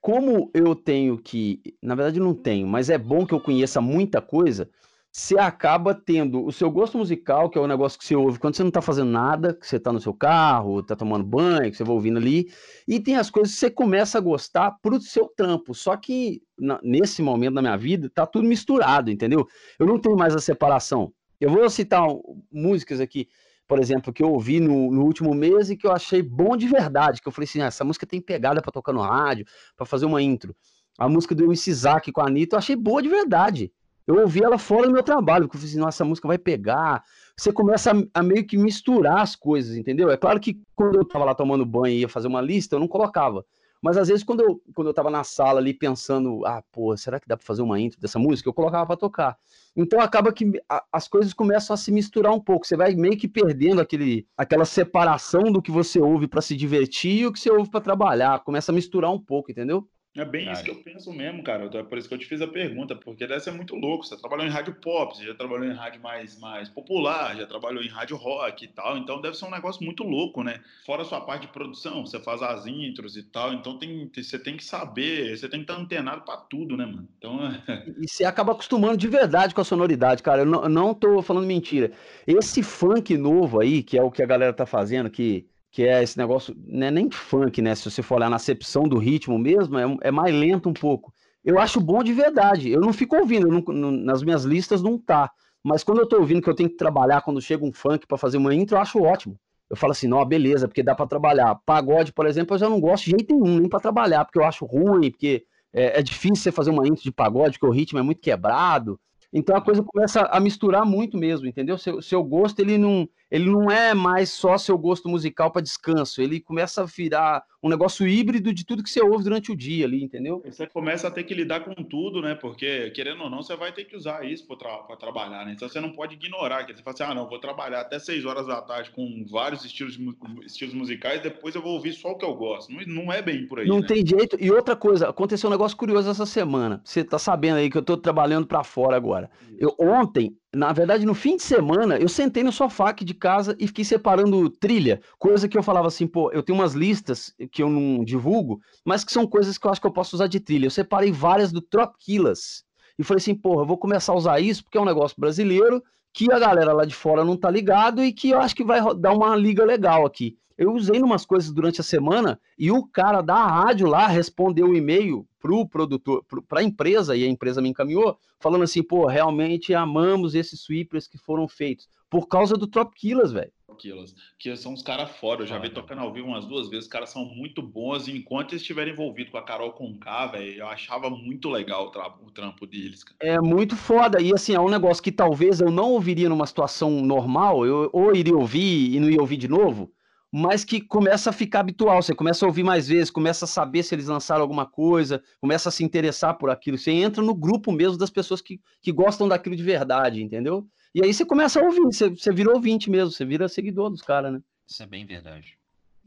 Como eu tenho que, na verdade não tenho, mas é bom que eu conheça muita coisa, você acaba tendo o seu gosto musical, que é o negócio que você ouve quando você não tá fazendo nada, que você tá no seu carro, tá tomando banho, que você vai ouvindo ali, e tem as coisas que você começa a gostar pro seu trampo. Só que na, nesse momento da minha vida, tá tudo misturado, entendeu? Eu não tenho mais a separação. Eu vou citar músicas aqui, por exemplo, que eu ouvi no, no, último mês e que eu achei bom de verdade, que eu falei assim, ah, essa música tem pegada para tocar no rádio, para fazer uma intro. A música do Isaac com a Anitta, eu achei boa de verdade. Eu ouvi ela fora do meu trabalho, porque eu falei assim, nossa, essa música vai pegar. Você começa a, a, meio que misturar as coisas, entendeu? É claro que quando eu tava lá tomando banho e ia fazer uma lista, eu não colocava. Mas às vezes, quando eu, quando eu tava na sala ali pensando, ah, pô, será que dá pra fazer uma intro dessa música? Eu colocava pra tocar. Então acaba que a, as coisas começam a se misturar um pouco. Você vai meio que perdendo aquele, aquela separação do que você ouve para se divertir e o que você ouve para trabalhar. Começa a misturar um pouco, entendeu? É bem isso que eu penso mesmo, cara. É por isso que eu te fiz a pergunta, porque deve ser muito louco. Você trabalhou em rádio pop, você já trabalhou em rádio mais, mais popular, já trabalhou em rádio rock e tal. Então deve ser um negócio muito louco, né? Fora a sua parte de produção, você faz as intros e tal. Então tem, você tem que saber, você tem que estar antenado para tudo, né, mano? Então. e você acaba acostumando de verdade com a sonoridade, cara. Eu não, não tô falando mentira. Esse funk novo aí, que é o que a galera tá fazendo, que que é esse negócio, não é nem funk, né? Se você for olhar na acepção do ritmo mesmo, é, é mais lento um pouco. Eu acho bom de verdade. Eu não fico ouvindo, não, não, nas minhas listas não tá. Mas quando eu tô ouvindo que eu tenho que trabalhar quando chega um funk para fazer uma intro, eu acho ótimo. Eu falo assim, não, beleza, porque dá para trabalhar. Pagode, por exemplo, eu já não gosto de jeito nenhum, nem para trabalhar, porque eu acho ruim, porque é, é, difícil você fazer uma intro de pagode, porque o ritmo é muito quebrado. Então a coisa começa a misturar muito mesmo, entendeu? Seu, seu gosto, ele não, ele não é mais só seu gosto musical para descanso, ele começa a virar um negócio híbrido de tudo que você ouve durante o dia ali, entendeu? Você começa a ter que lidar com tudo, né? Porque, querendo ou não, você vai ter que usar isso para tra trabalhar, né? Então você não pode ignorar, que você fala assim, ah, não, vou trabalhar até 6 horas da tarde com vários estilos, estilos musicais, depois eu vou ouvir só o que eu gosto. Não, não é bem por aí. Não né? tem jeito. E outra coisa, aconteceu um negócio curioso essa semana. Você tá sabendo aí que eu tô trabalhando para fora agora. Eu ontem na verdade, no fim de semana, eu sentei no sofá aqui de casa e fiquei separando trilha, coisa que eu falava assim, pô, eu tenho umas listas que eu não divulgo, mas que são coisas que eu acho que eu posso usar de trilha. Eu separei várias do Trop Killers e falei assim, porra, eu vou começar a usar isso porque é um negócio brasileiro que a galera lá de fora não tá ligado e que eu acho que vai dar uma liga legal aqui. Eu usei umas coisas durante a semana e o cara da rádio lá respondeu o e-mail pro produtor, para a empresa, e a empresa me encaminhou, falando assim, pô, realmente amamos esses sweepers que foram feitos, por causa do Trop Killers, velho. Killers, que são uns caras fora, eu já vi tocando ao vivo umas duas vezes, os caras são muito bons, e enquanto eles estiverem envolvidos com a Carol Conká, velho, eu achava muito legal o, tra o trampo deles. Cara. É muito foda, e assim, é um negócio que talvez eu não ouviria numa situação normal, eu ou iria ouvir e não ia ouvir de novo, mas que começa a ficar habitual. Você começa a ouvir mais vezes, começa a saber se eles lançaram alguma coisa, começa a se interessar por aquilo. Você entra no grupo mesmo das pessoas que, que gostam daquilo de verdade, entendeu? E aí você começa a ouvir, você, você vira ouvinte mesmo, você vira seguidor dos caras, né? Isso é bem verdade.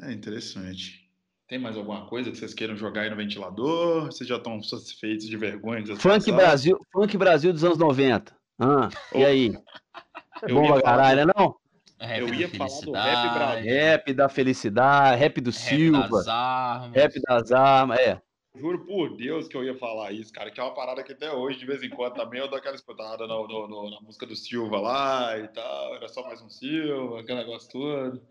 É interessante. Tem mais alguma coisa que vocês queiram jogar aí no ventilador? Vocês já estão satisfeitos de vergonha? Funk Brasil, Funk Brasil dos anos 90. Ah, e aí? É bom pra caralho, não? Rap eu ia falar do rap Brasil. Rap da felicidade, rap do rap Silva. Das armas. Rap das armas, é. Juro por Deus que eu ia falar isso, cara, que é uma parada que até hoje, de vez em quando, também eu dou aquela escutada no, no, no, na música do Silva lá e tal, era só mais um Silva, aquele negócio todo.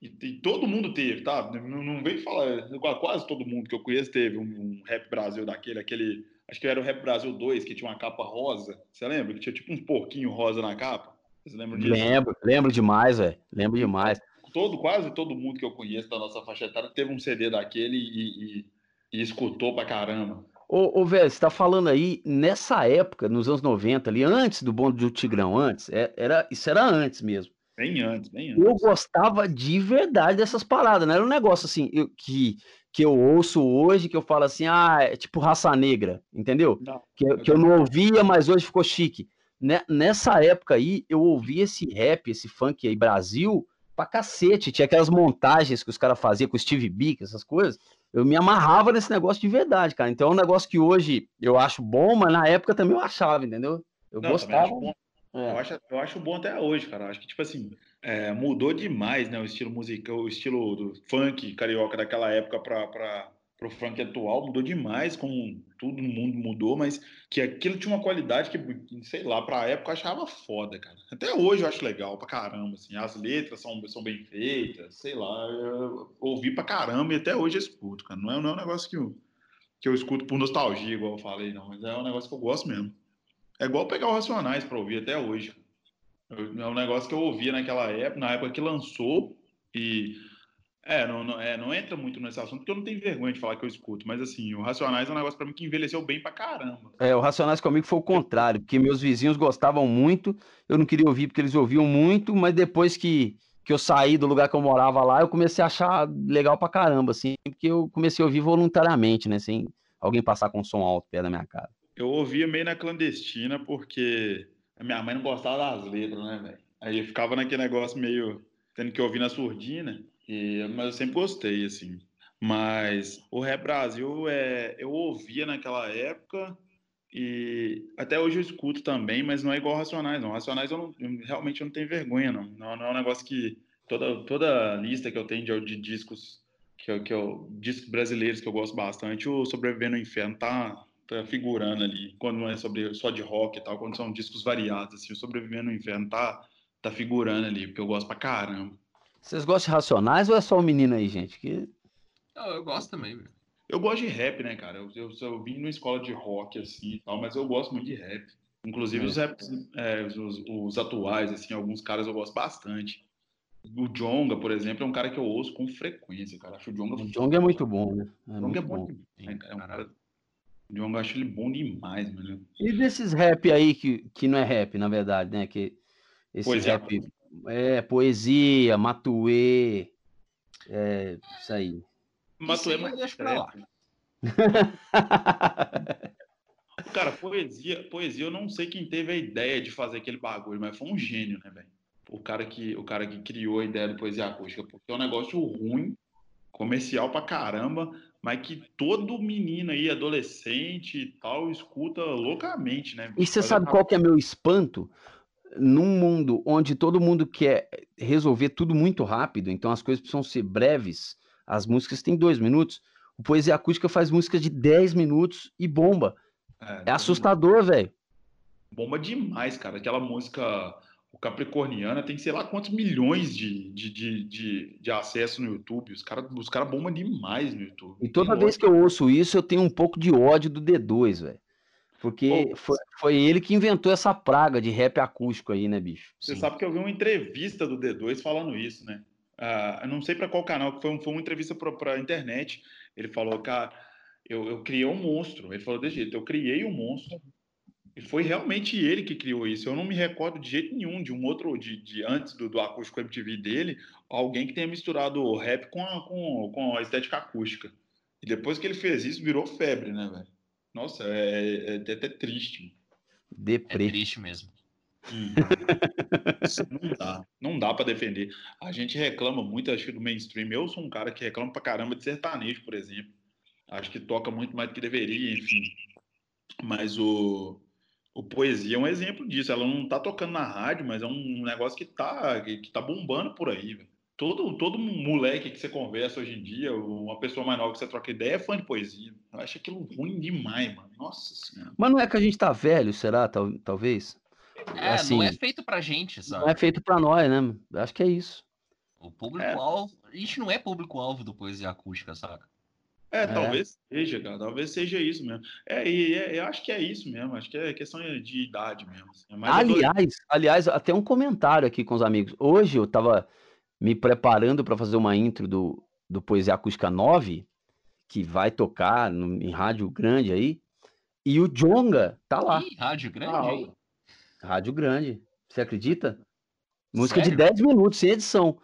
E, e todo mundo teve, tá? Não, não vem falar, quase todo mundo que eu conheço teve um, um Rap Brasil daquele, aquele, acho que era o Rap Brasil 2, que tinha uma capa rosa, você lembra? Que tinha tipo um porquinho rosa na capa. Você lembra disso? Lembro, lembro demais, velho. Lembro demais. Todo, quase todo mundo que eu conheço da nossa faixa etária teve um CD daquele e, e, e escutou pra caramba. Ô, ô velho, você tá falando aí, nessa época, nos anos 90, ali, antes do bonde do Tigrão, antes, é, era, isso era antes mesmo. Bem antes, bem antes. Eu gostava de verdade dessas paradas, não era um negócio assim, eu, que, que eu ouço hoje, que eu falo assim, ah, é tipo raça negra, entendeu? Não, que, eu, que eu não ouvia, mas hoje ficou chique. Né, nessa época aí, eu ouvi esse rap, esse funk aí, Brasil, pra cacete. Tinha aquelas montagens que os caras faziam com o Steve B, essas coisas. Eu me amarrava nesse negócio de verdade, cara. Então é um negócio que hoje eu acho bom, mas na época também eu achava, entendeu? Eu Não, gostava. Eu acho, é. eu, acho, eu acho bom até hoje, cara. Eu acho que, tipo assim, é, mudou demais, né? O estilo musical, o estilo do funk carioca daquela época pra, pra, pro funk atual mudou demais, como tudo no mundo mudou, mas que aquilo tinha uma qualidade que, sei lá, pra época eu achava foda, cara. Até hoje eu acho legal pra caramba, assim, as letras são, são bem feitas, sei lá, eu ouvi pra caramba e até hoje eu escuto, cara. Não é, não é um negócio que eu, que eu escuto por nostalgia, igual eu falei, não, mas é um negócio que eu gosto mesmo. É igual pegar o Racionais pra ouvir até hoje. É um negócio que eu ouvia naquela época, na época que lançou, e é, não, não, é, não entra muito nesse assunto, porque eu não tenho vergonha de falar que eu escuto, mas assim, o Racionais é um negócio pra mim que envelheceu bem pra caramba. É, o Racionais comigo foi o contrário, porque meus vizinhos gostavam muito, eu não queria ouvir porque eles ouviam muito, mas depois que, que eu saí do lugar que eu morava lá, eu comecei a achar legal pra caramba, assim, porque eu comecei a ouvir voluntariamente, né, sem alguém passar com som alto perto da minha casa. Eu ouvia meio na clandestina, porque a minha mãe não gostava das letras, né, velho? Aí eu ficava naquele negócio meio tendo que ouvir na surdina. E, mas eu sempre gostei, assim. Mas o Rap Brasil, é, eu ouvia naquela época e até hoje eu escuto também, mas não é igual Racionais, não. Racionais eu, não, eu realmente eu não tenho vergonha, não. não. Não é um negócio que toda, toda lista que eu tenho de, de discos que eu, que eu, discos brasileiros que eu gosto bastante, o Sobreviver no Inferno tá, tá figurando ali. Quando não é sobre, só de rock e tal, quando são discos variados, assim, o Sobreviver no Inferno tá, tá figurando ali, porque eu gosto pra caramba. Vocês gostam de Racionais ou é só o menino aí, gente? Que... Não, eu gosto também, velho. Eu gosto de rap, né, cara? Eu, eu, eu vim numa escola de rock, assim, tal, mas eu gosto muito de rap. Inclusive é. os raps, é, os, os, atuais, assim, alguns caras eu gosto bastante. O Jonga, por exemplo, é um cara que eu ouço com frequência, cara. Acho o Jonga... O Jonga é muito bom, né? É o Jonga é bom, bom. Demais, é um cara... O Jonga eu acho ele bom demais, mano. E desses rap aí que, que não é rap, na verdade, né? Que esse pois rap... É é, poesia, Matuê. É, isso aí. Matuê, mas deixa pra lá. Cara, poesia, poesia, eu não sei quem teve a ideia de fazer aquele bagulho, mas foi um gênio, né, velho? O cara que o cara que criou a ideia do poesia acústica, porque é um negócio ruim, comercial pra caramba, mas que todo menino aí, adolescente e tal, escuta loucamente, né? E você sabe qual que é meu espanto? Num mundo onde todo mundo quer resolver tudo muito rápido, então as coisas precisam ser breves, as músicas têm dois minutos, o Poesia Acústica faz música de 10 minutos e bomba. É, é assustador, velho. Bomba demais, cara. Aquela música o Capricorniana tem sei lá quantos milhões de, de, de, de, de acesso no YouTube. Os caras os cara bombam demais no YouTube. E toda tem vez ódio. que eu ouço isso, eu tenho um pouco de ódio do D2, velho. Porque foi, foi, ele que inventou essa praga de rap acústico aí, né, bicho? Você Sim. sabe que eu vi uma entrevista do D2 falando isso, né? Ah, eu não sei para qual canal, foi, foi uma entrevista para a internet. Ele falou, cara, eu, eu criei um monstro. Ele falou desse jeito, eu criei um monstro. E foi realmente ele que criou isso. Eu não me recordo de jeito nenhum de um outro, de, de antes do, do acústico MTV dele, alguém que tenha misturado o rap com a, com, com a estética acústica. E depois que ele fez isso, virou febre, né, velho? Nossa, é, é, é até triste. Deprê. É triste mesmo. Hum. não dá, não dá para defender. A gente reclama muito, acho que do mainstream. Eu sou um cara que reclama pra caramba de sertanejo, por exemplo. Acho que toca muito mais do que deveria, enfim. Mas o, o Poesia é um exemplo disso. Ela não tá tocando na rádio, mas é um negócio que tá, que, que tá bombando por aí, velho todo, todo moleque que você conversa hoje em dia, uma pessoa mais nova que você troca ideia, é fã de poesia. Eu acho aquilo ruim demais, mano. Nossa senhora. Mas não é que a gente tá velho, será? Tal, talvez? É, assim, não é feito pra gente, sabe? Não é feito pra nós, né? Acho que é isso. O público-alvo. É. A gente não é público-alvo do poesia acústica, saca? É, é, talvez seja, cara. Talvez seja isso mesmo. É, e é, eu acho que é isso mesmo. Acho que é questão de idade mesmo. Assim. É aliás, aliás, até um comentário aqui com os amigos. Hoje eu tava me preparando para fazer uma intro do, do Poesia Acústica 9, que vai tocar no, em rádio grande aí, e o Jonga tá lá. Ih, rádio grande? Ah, rádio grande. Você acredita? Música Sério? de 10 minutos, sem edição.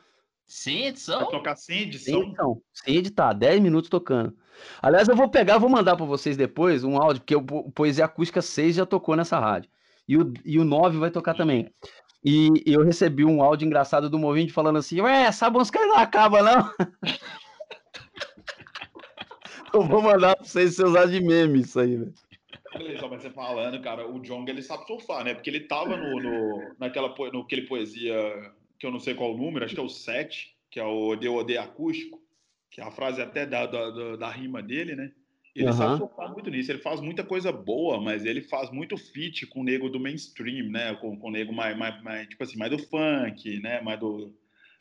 Sem edição? Vai tocar sem edição? Sem edição. Sem editar, 10 minutos tocando. Aliás, eu vou pegar, vou mandar para vocês depois um áudio, porque o Poesia Acústica 6 já tocou nessa rádio. E o, e o 9 vai tocar também. E eu recebi um áudio engraçado do Movinte falando assim: Ué, essa música não acaba, não? eu vou mandar pra vocês se usar de meme isso aí, velho. Beleza, mas você falando, cara, o Jong ele sabe surfar, né? Porque ele tava no, no, naquela, no aquele poesia que eu não sei qual o número, acho que é o 7, que é o Ode Ode acústico. que a frase até da, da, da rima dele, né? Ele Aham. sabe focar muito nisso. Ele faz muita coisa boa, mas ele faz muito feat com o nego do mainstream, né? Com, com o nego mais, mais, mais, tipo assim, mais do funk, né? Mais do,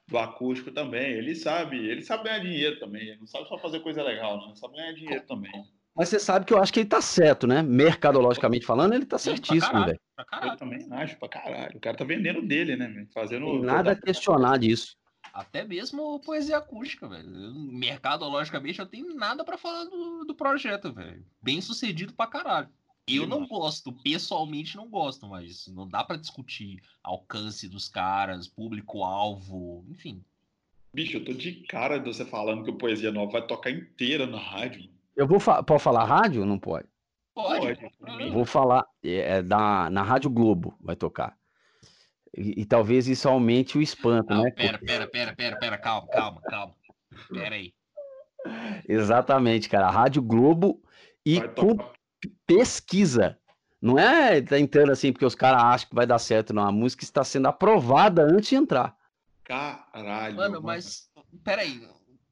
do acústico também. Ele sabe, ele sabe ganhar dinheiro também. Ele não sabe só fazer coisa legal, né? Ele sabe ganhar dinheiro também. Mas você sabe que eu acho que ele tá certo, né? Mercadologicamente falando, ele tá certíssimo, velho. Eu também acho pra caralho. O cara tá vendendo dele, né? Fazendo. Tem nada a questionar disso. Até mesmo poesia acústica, velho. Mercadologicamente, eu tenho nada pra falar do, do projeto, velho. Bem sucedido pra caralho. Eu não gosto, pessoalmente não gosto, mas não dá pra discutir alcance dos caras, público-alvo, enfim. Bicho, eu tô de cara de você falando que o Poesia Nova vai tocar inteira na rádio. Eu vou fa pode falar rádio? ou Não pode. Pode, Pode, vou falar é, é da, na Rádio Globo vai tocar. E, e talvez isso aumente o espanto, Não, né? pera, pera, pera, pera, pera, calma, calma, calma. Pera aí. Exatamente, cara. A Rádio Globo e com pesquisa. Não é tá entrando assim porque os caras acham que vai dar certo, não. A música está sendo aprovada antes de entrar. Caralho. Mano, mas, pera aí.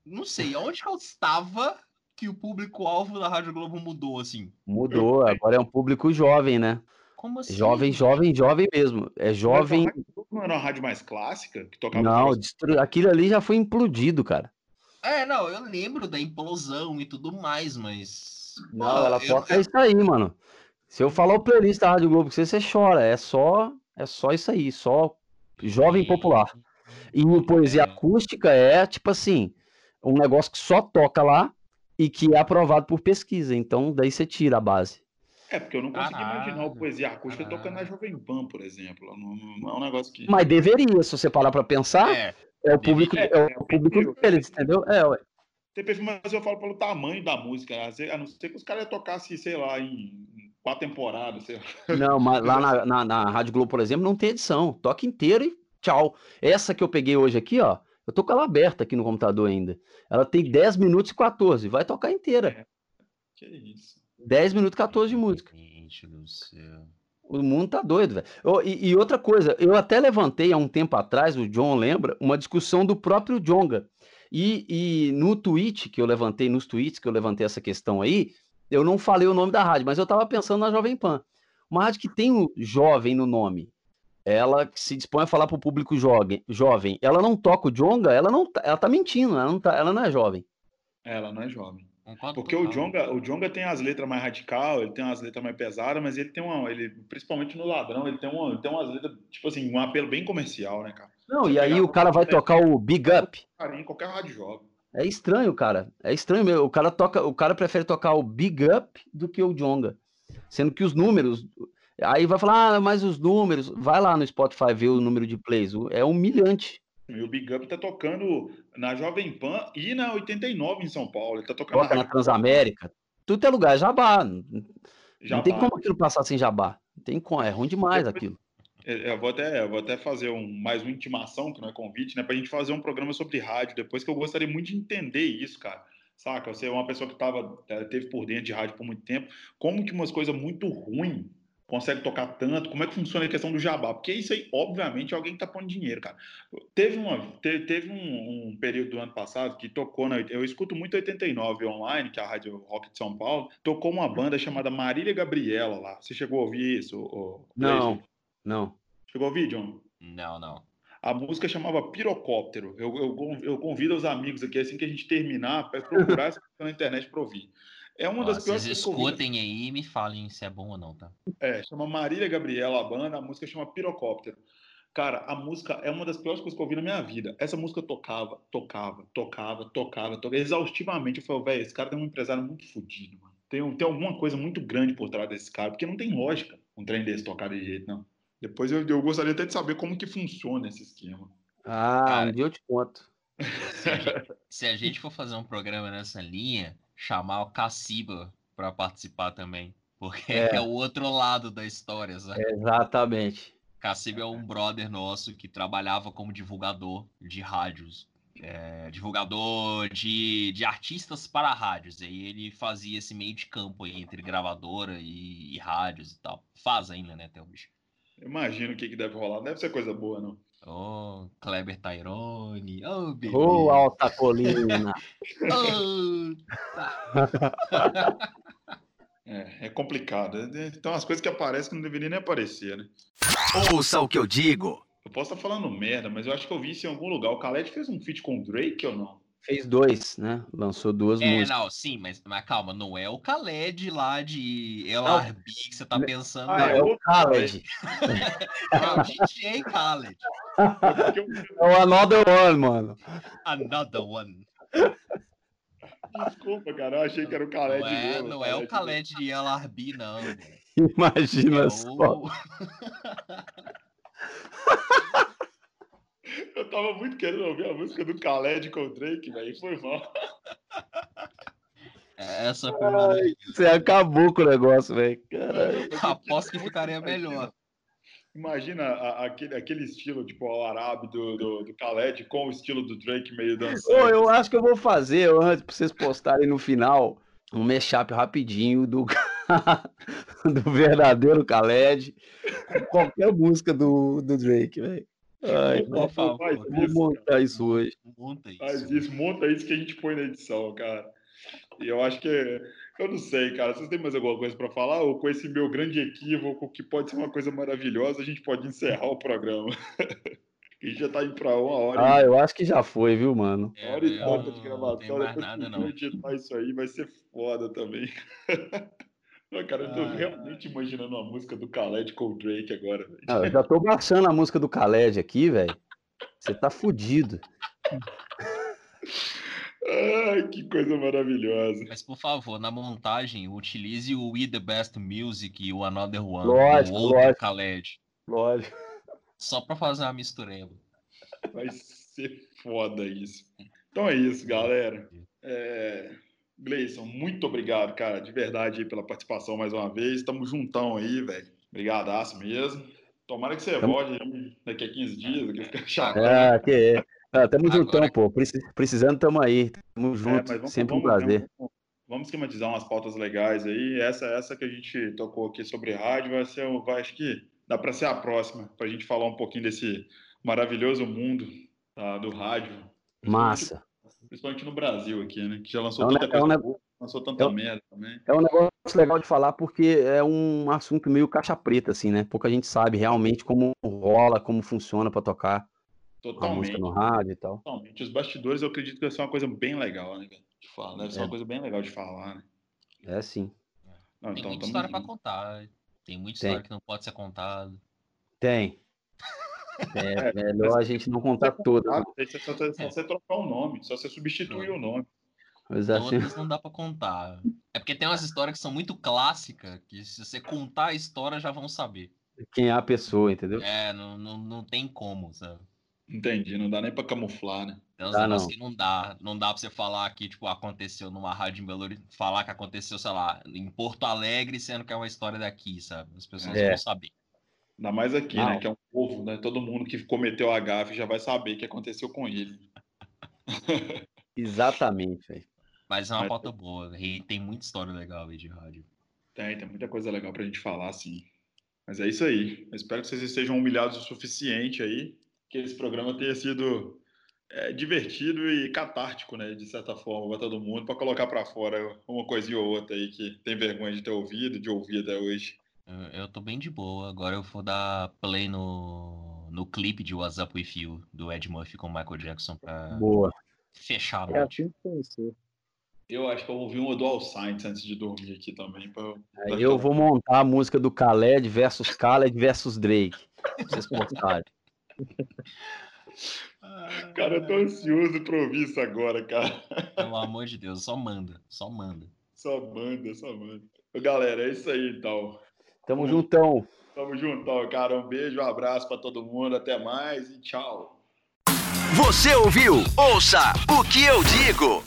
Não sei, onde que eu estava que o público-alvo da Rádio Globo mudou, assim? Mudou, agora é um público jovem, né? Como assim? Jovem, jovem, jovem mesmo. É Mas jovem. Não era uma rádio mais clássica que tocava Não, destru... aquilo ali já foi implodido, cara. É, não, eu lembro da implosão e tudo mais, mas. Não, ela eu- toca isso aí, mano. Se eu falar o playlist da Rádio Globo que você, você chora. É só, é só isso aí, só jovem popular. E poesia É. acústica é tipo assim, um negócio que só toca lá e que é aprovado por pesquisa. Então daí você tira a base. É, porque eu não consegui Caralho, imaginar o Poesia Acústica caralho. tocando na Jovem Pan, por exemplo. Não, não- é um negócio que. Mas deveria, se você parar pra pensar, é, É, o público, deveria. é É, o é, público é, deles, entendeu? É, ué. Tem perfil, mas eu falo pelo tamanho da música. A não ser que os caras tocassem, sei lá, em quatro temporadas, sei lá. Não, mas lá na, na, na Rádio Globo, por exemplo, não tem edição. Toca inteiro e tchau. Essa que eu peguei hoje aqui, ó. Eu tô com ela aberta aqui no computador ainda. Ela tem 10 minutos e 14. Vai tocar inteira. Que isso. 10 minutos e 14 de música. gente do céu. O mundo tá doido, velho. Ô, E, e outra coisa, eu até levantei há um tempo atrás, o John lembra, uma discussão do próprio Jonga. E, e no tweet que eu levantei, nos tweets que eu levantei essa questão aí, eu não falei o nome da rádio, mas eu tava pensando na Jovem Pan. Uma rádio que tem o jovem no nome. Ela que se dispõe a falar pro público jovem, jovem. Ela não toca o Jonga, ela não tá, ela tá mentindo, ela não, tá, ela não é jovem. Ela não é jovem. Concordo Porque o total. Jonga, o Jonga tem as letras mais radical, ele tem umas letras mais pesadas, mas ele tem uma. Ele, principalmente no ladrão, ele tem, uma, ele tem umas letras, tipo assim, um apelo bem comercial, né, cara? Não, Você e aí o cara vai tocar o Big Up. Cara, em qualquer rádio jovem. É estranho, cara. É estranho mesmo. O cara toca, o cara prefere tocar o Big Up do que o Jonga. Sendo que os números. Aí vai falar, ah, mas os números. Vai lá no Spotify ver o número de plays. o- É humilhante. E o Big Up tá tocando na Jovem Pan e na 89 em São Paulo. Ele tá tocando Toca na Transamérica. Tudo é lugar, é jabá. Não Jabá. tem como aquilo passar sem jabá. Não tem como. É ruim demais Depois- aquilo. Eu vou até, eu vou até fazer um, mais uma intimação, que não é convite, né? Pra gente fazer um programa sobre rádio depois, que eu gostaria muito de entender isso, cara. Saca? Você é uma pessoa que tava, eh, teve por dentro de rádio por muito tempo. Como que umas coisas muito ruins consegue tocar tanto? Como é que funciona a questão do jabá? Porque isso aí, obviamente, é alguém que tá pondo dinheiro, cara. Teve, uma, te- teve um, um período do ano passado que tocou na. Eu escuto muito 89 online, que é a Rádio Rock de São Paulo. Tocou uma banda chamada Marília Gabriela lá. Você chegou a ouvir isso? ô, Não, não. Chegou a ouvir, John? Não, não. A música chamava Pirocóptero. Eu, eu, eu convido os amigos aqui, assim que a gente terminar, para procurar essa na internet para ouvir. É uma Ó, das piores vocês coisas que eu ouvi. escutem aí e me falem se é bom ou não, tá? É, chama Marília Gabriela a banda, a música chama Pirocóptero. Cara, a música é uma das piores coisas que eu ouvi na minha vida. Essa música tocava, tocava, tocava, tocava, tocava, exaustivamente. Eu falei, velho, esse cara tem um empresário muito fodido, mano. Tem, tem alguma coisa muito grande por trás desse cara, porque não tem lógica um trem desse tocar de jeito, não. Depois eu, eu gostaria até de saber como que funciona esse esquema. Ah, Cara. um dia eu te conto. Se a, gente, se a gente for fazer um programa nessa linha, chamar o Caciba pra participar também. Porque é, É. o outro lado da história, sabe? Exatamente. Caciba é um brother nosso que trabalhava como divulgador de rádios. é, divulgador de, de artistas para rádios. E aí ele fazia esse meio de campo aí entre gravadora e, e rádios e tal. Faz ainda, né, até o bicho. Imagino o que, que deve rolar. Deve ser coisa boa, não. Oh, Kleber Tyrone. Oh, bebê. Ô, alta colina. Oh, É, é complicado. É- Então, as coisas que aparecem que não deveriam nem aparecer, né? Ouça o que eu digo. Eu posso estar falando merda, mas eu acho que eu vi isso em algum lugar. O Khaled fez um feat com o Drake ou não? Fez dois, né? Lançou duas É, músicas. não, sim, mas, mas calma, não é o Khaled lá de LRB que você tá pensando, Ah, não. É o Khaled. É o DJ Khaled. É o Another One, mano. Another one. Desculpa, cara. Eu achei que era o Khaled. Não é, não é o Khaled de LRB, não. Imagina É só. o... Eu tava muito querendo ouvir a música do Khaled com o Drake, velho. Foi mal. Essa foi uma... Você acabou com o negócio, velho. Caralho. Aposto que ficaria melhor. Imagina a- aquele, aquele estilo, tipo, o árabe do, do, do Khaled com o estilo do Drake meio dançando. Ô, eu acho que eu vou fazer, antes, pra vocês postarem no final, um mashup rapidinho do, do verdadeiro Khaled com qualquer música do, do Drake, velho. Ai, Por favor, Faz vou isso, montar isso hoje. Monta isso. Faz isso, monta isso que a gente põe na edição, cara. E eu acho que. Eu não sei, cara. Vocês têm mais alguma coisa pra falar? Ou com esse meu grande equívoco, que pode ser uma coisa maravilhosa, a gente pode encerrar o programa. a gente já tá indo pra uma hora. Ah, eu acho que já foi, viu, mano? É, Hora e eu tanto de não gravação. mais depois nada, não. eu editar isso aí vai ser foda também. Não, cara, eu tô Ah. realmente imaginando uma música do Khaled com o Drake agora. velho. Ah, eu já tô baixando a música do Khaled aqui, velho. Você tá fudido. Ai, que coisa maravilhosa. Mas por favor, na montagem, utilize o We The Best Music e o Another One, Lógico, o outro lógico. Khaled. Lógico. Só pra fazer uma mistureba. Vai ser foda isso. Então é isso, galera. É... Gleison, muito obrigado, cara, de verdade, pela participação mais uma vez. Tamo juntão aí, velho. Obrigadaço mesmo. Tomara que você volte aí daqui a 15 dias, que fica chato. É, que é. Ah, tamo Agora- juntão, pô. Preci- Precisando, tamo aí. Tamo É, junto. vamos- Sempre um vamos- prazer. Vamos, vamos esquematizar umas pautas legais aí. Essa, essa que a gente tocou aqui sobre rádio vai ser, o- vai, acho que dá para ser a próxima, para a gente falar um pouquinho desse maravilhoso mundo tá, do rádio. Massa. Principalmente no Brasil aqui, né? Que já lançou É um tanta é um coisa boa, lançou tanta é um- merda também. É um negócio legal de falar porque é um assunto meio caixa preta, assim, né? Pouca gente sabe realmente como rola, como funciona pra tocar a Totalmente. música no rádio e tal. Totalmente. Os bastidores eu acredito que vai ser uma coisa bem legal, né, cara? De falar. Deve ser É. uma coisa bem legal de falar, né? É sim. Não, Tem então, muita história pra junto. contar. Tem muita Tem. história que não pode ser contada. Tem. É melhor a gente não contar todas. Ah, não. é só, só- só você trocar o nome, só você substituir o nome. Mas assim, Outras não dá pra contar. É porque tem umas histórias que são muito clássicas, que se você contar a história já vão saber. quem é a pessoa, entendeu? É, não, não, não tem como, sabe? Entendi, não dá nem pra camuflar, né? Tem uns não. que não dá. Não dá pra você falar que, tipo, aconteceu numa rádio em Belo Horizonte, falar que aconteceu, sei lá, em Porto Alegre, sendo que é uma história daqui, sabe? As pessoas É. vão saber. Ainda mais aqui, né? Não. Que é um povo, né? Todo mundo que cometeu a gafe já vai saber o que aconteceu com ele. Exatamente, velho. Mas é uma Mas- pauta boa. E tem muita história legal aí de rádio. Tem, tem muita coisa legal pra gente falar, sim. Mas é isso aí. Eu espero que vocês estejam humilhados o suficiente aí, que esse programa tenha sido é, divertido e catártico, né? De certa forma, pra todo mundo, pra colocar pra fora uma coisinha ou outra aí que tem vergonha de ter ouvido, de ouvir até hoje. Eu, eu tô bem de boa. Agora eu vou dar play no, no clipe de What's Up With You, do Ed Murphy com o Michael Jackson, pra Boa. fechar a É noite. Eu acho que eu vou ouvir um Dual Science antes de dormir aqui também. Pra, eu vou montar a música do Khaled versus Khaled versus Drake. Pra vocês postarem. Cara, eu tô ansioso pra ouvir isso agora, cara. Pelo amor de Deus, só manda. Só manda. Só manda, só manda. Galera, é isso aí então. Tamo juntão. Tamo juntão, cara. Um beijo, um abraço pra todo mundo. Até mais e tchau. Você ouviu? Ouça o que eu digo.